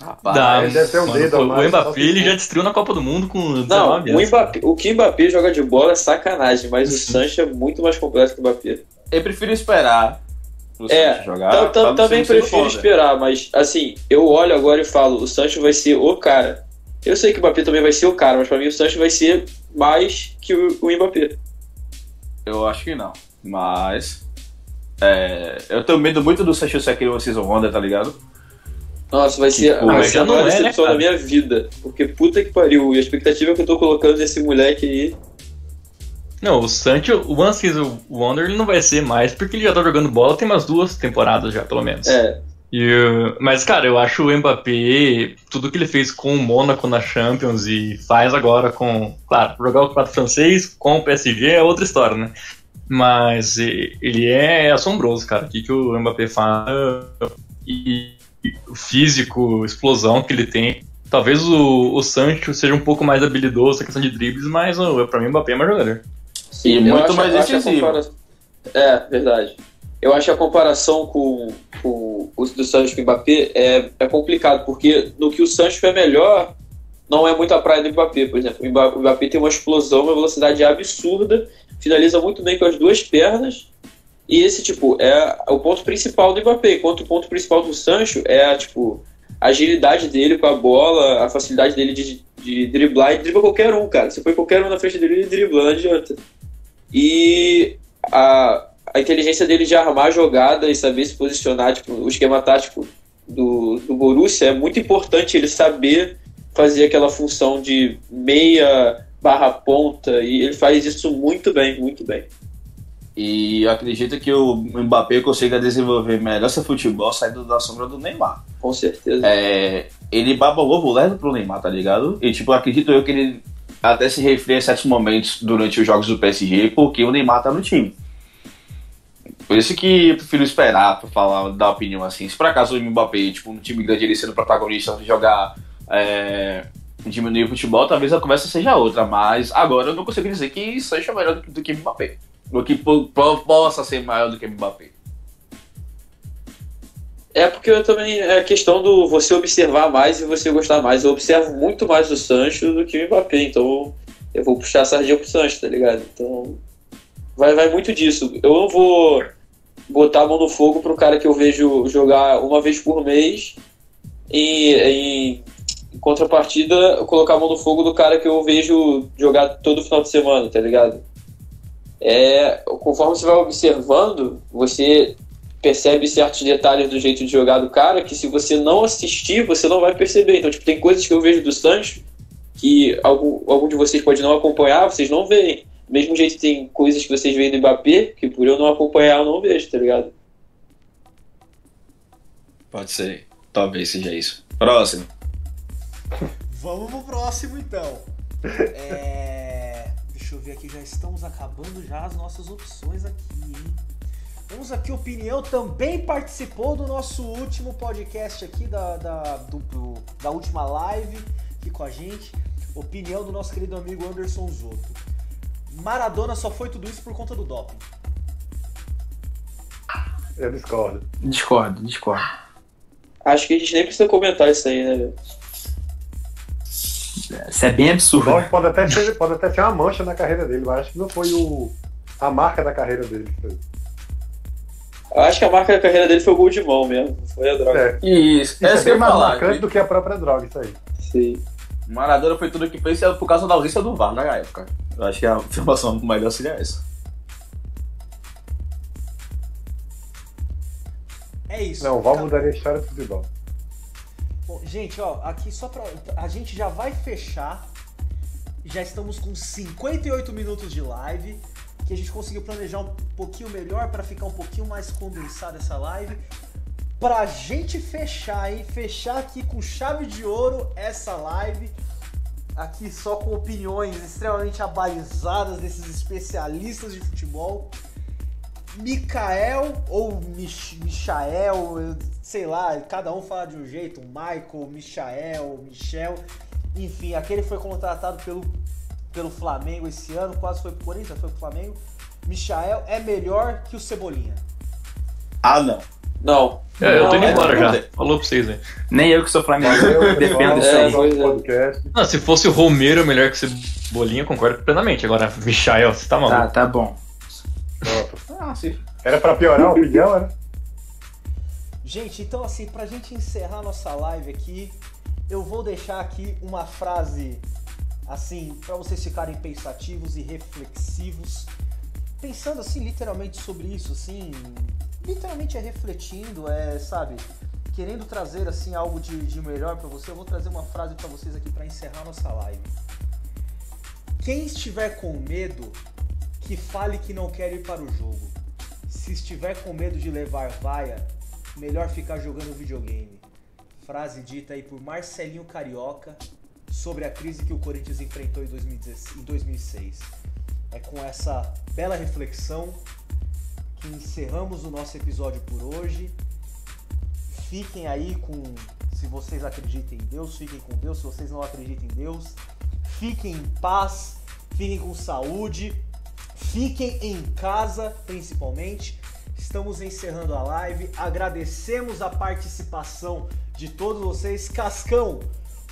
Rapaz, Dá, ele deve ter um mano, dedo o Mbappé ele já destruiu na Copa do Mundo com 19 Não, o, anos. Mbappé, o que o Mbappé joga de bola é sacanagem, mas o. Sancho é muito mais completo que o Mbappé. eu prefiro esperar o É, Sancho jogar. Também prefiro esperar, mas assim, eu olho agora e falo, o Sancho vai ser o cara. Eu sei que o Mbappé também vai ser o cara, mas pra mim o Sancho vai ser mais que o, o Mbappé. Eu acho que não. Mas. é, eu tenho medo muito do Sancho ser aquele Season Wonder, tá ligado? Nossa, vai ser, vai ser a maior é, né, decepção da minha vida. Porque puta que pariu, e a expectativa que eu tô colocando nesse moleque aí. Não, o Sancho, o One Season Wonder, ele não vai ser mais, porque ele já tá jogando bola tem umas duas temporadas já, pelo menos. É, E, mas, cara, eu acho o Mbappé, tudo que ele fez com o Mônaco na Champions e faz agora com. Claro, jogar o campeonato francês com o PSG é outra história, né? Mas ele é assombroso, cara. O que, que o Mbappé faz e, físico, explosão que ele tem. Talvez o, o Sancho seja um pouco mais habilidoso na questão de dribles, mas pra mim o Mbappé é mais jogador. E eu muito acho- mais decisivo. compara- É, verdade. Eu acho que a comparação com, com o do Sancho com o Mbappé é, é complicado, porque no que o Sancho é melhor, não é muito a praia do Mbappé, por exemplo. O Mbappé tem uma explosão, uma velocidade absurda, finaliza muito bem com as duas pernas, e esse, tipo, é o ponto principal do Mbappé, enquanto o ponto principal do Sancho é a, tipo, a agilidade dele com a bola, a facilidade dele de, de driblar, e dribla qualquer um, cara. Você põe qualquer um na frente dele e dribla, não adianta. E a, a inteligência dele de armar a jogada e saber se posicionar, tipo, o esquema tático do, do Borussia é muito importante ele saber fazer aquela função de meia barra ponta e ele faz isso muito bem, muito bem. E eu acredito que o Mbappé consiga desenvolver melhor seu futebol saindo da sombra do Neymar. Com certeza. É, ele baba o ovo leve pro Neymar, tá ligado? E tipo, acredito eu que ele até se refria em certos momentos durante os jogos do PSG, porque o Neymar tá no time. Por isso que eu prefiro esperar pra falar, dar opinião assim. Se por acaso o Mbappé, tipo, um time grande ele sendo protagonista, jogar. É, diminuir o futebol, talvez a conversa seja outra, mas agora eu não consigo dizer que Sancho é melhor do que, do que Mbappé. Ou que po- po- possa ser maior do que Mbappé. É porque eu também é questão do você observar mais e você gostar mais. Eu observo muito mais o Sancho do que o Mbappé, então eu vou puxar a sardinha pro Sancho, tá ligado? Então vai, vai muito disso. Eu não vou botar a mão no fogo pro cara que eu vejo jogar uma vez por mês e em, em contrapartida colocar a mão no fogo do cara que eu vejo jogar todo final de semana, tá ligado? É, conforme você vai observando, você percebe certos detalhes do jeito de jogar do cara que se você não assistir, você não vai perceber. Então, tipo, tem coisas que eu vejo do Sancho que algum, algum de vocês pode não acompanhar, vocês não veem. Do mesmo jeito tem coisas que vocês veem do Mbappé, que por eu não acompanhar eu não vejo, tá ligado? Pode ser. Talvez seja isso. Próximo. Vamos pro próximo então. É, Deixa eu ver aqui, já estamos acabando já as nossas opções aqui, hein? Vamos aqui, opinião também participou do nosso último podcast aqui, da, da, do- do- da última live aqui com a gente. Opinião do nosso querido amigo Anderson Zoto. Maradona só foi tudo isso por conta do doping. Eu discordo. Discordo, discordo. Acho que a gente nem precisa comentar isso aí, né, velho? Isso é bem absurdo. Dog pode até, ser, pode até ser uma mancha na carreira dele, mas acho que não foi o, a marca da carreira dele. Eu acho que a marca da carreira dele foi o gol de mão mesmo, foi a droga. É, Isso, isso é mais falar. marcante do que a própria droga, isso aí. Sim. Maradona foi tudo que fez por causa da ausência do VAR na época. Eu acho que a afirmação melhor seria essa. É isso. Não, o Val Ca- mudaria a história do futebol. Bom, gente, ó, aqui só pra. A gente já vai fechar. Já estamos com 58 minutos de live. Que a gente conseguiu planejar um pouquinho melhor para ficar um pouquinho mais condensada essa live. Pra gente fechar, hein? Fechar aqui com chave de ouro essa live. Aqui só com opiniões extremamente abalizadas desses especialistas de futebol. Mikael ou Mich Michael, eu- sei lá, cada um fala de um jeito, Michael, Michael, Michel, enfim, aquele foi contratado pelo, pelo Flamengo esse ano, quase foi pro Corinthians, foi pro Flamengo. Michael é melhor que o Cebolinha. Ah, não. Não. É, eu tô indo Não, embora é, já. não. Falou pra vocês aí. Nem eu que sou flamenguista defendo isso É, aí. é. Não, se fosse o Romero melhor que Cebolinha, eu concordo plenamente. Agora, Michael, você tá Tá, maluco. tá bom. Pronto. Ah, sim. Era pra piorar a opinião, era? Gente, então assim, pra gente encerrar nossa live aqui, eu vou deixar aqui uma frase assim, pra vocês ficarem pensativos e reflexivos, pensando assim literalmente sobre isso, assim, literalmente é refletindo, é, sabe, querendo trazer assim algo de, de melhor pra você. Eu vou trazer uma frase pra vocês aqui pra encerrar nossa live. Quem estiver com medo, que fale que não quer ir para o jogo. Se estiver com medo de levar vaia, melhor ficar jogando videogame. Frase dita aí por Marcelinho Carioca sobre a crise que o Corinthians enfrentou em 2016 em 2006. É com essa bela reflexão que encerramos o nosso episódio por hoje. Fiquem aí com. Se vocês acreditam em Deus, fiquem com Deus. Se vocês não acreditam em Deus, fiquem em paz, fiquem com saúde, fiquem em casa principalmente. Estamos encerrando a live. Agradecemos a participação de todos vocês. Cascão,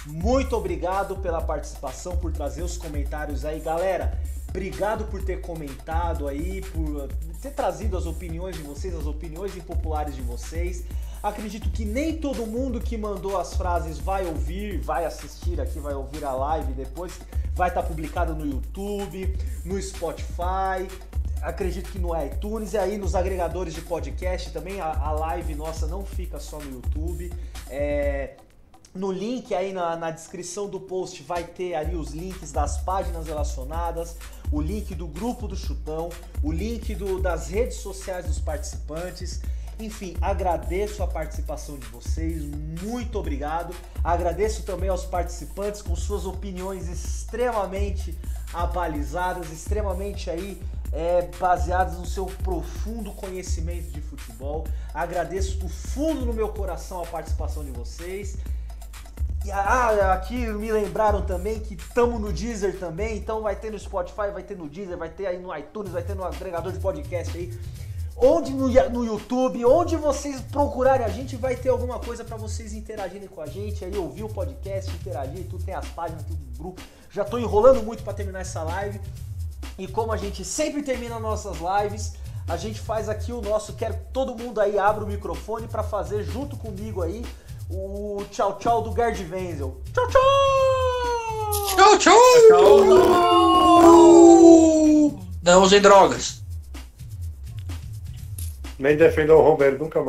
muito obrigado pela participação, por trazer os comentários aí, galera. Obrigado por ter comentado aí, por ter trazido as opiniões de vocês, as opiniões impopulares de vocês. Acredito que nem todo mundo que mandou as frases vai ouvir, vai assistir aqui, vai ouvir a live depois. Vai estar publicado no YouTube, no Spotify, acredito que no iTunes e aí nos agregadores de podcast também. A, a live nossa não fica só no YouTube. É, no link aí na, na descrição do post vai ter ali os links das páginas relacionadas, o link do grupo do Chutão, o link do, das redes sociais dos participantes. Enfim, agradeço a participação de vocês, muito obrigado. Agradeço também aos participantes com suas opiniões extremamente abalizadas, extremamente aí é, baseadas no seu profundo conhecimento de futebol. Agradeço do fundo do meu coração a participação de vocês. E, ah, aqui me lembraram também que estamos no Deezer também, então vai ter no Spotify, vai ter no Deezer, vai ter aí no iTunes, vai ter no agregador de podcast aí. Onde no, no YouTube, onde vocês procurarem a gente, vai ter alguma coisa para vocês interagirem com a gente, aí ouvir o podcast, interagir, tudo tem as páginas, tudo no grupo. Já tô enrolando muito para terminar essa live. E como a gente sempre termina nossas lives, a gente faz aqui o nosso. Quero que todo mundo aí abra o microfone para fazer junto comigo aí o tchau tchau do Gerd Wenzel. Tchau tchau! Tchau, tchau! Não usem drogas. Nem defendam o Romero nunca mais.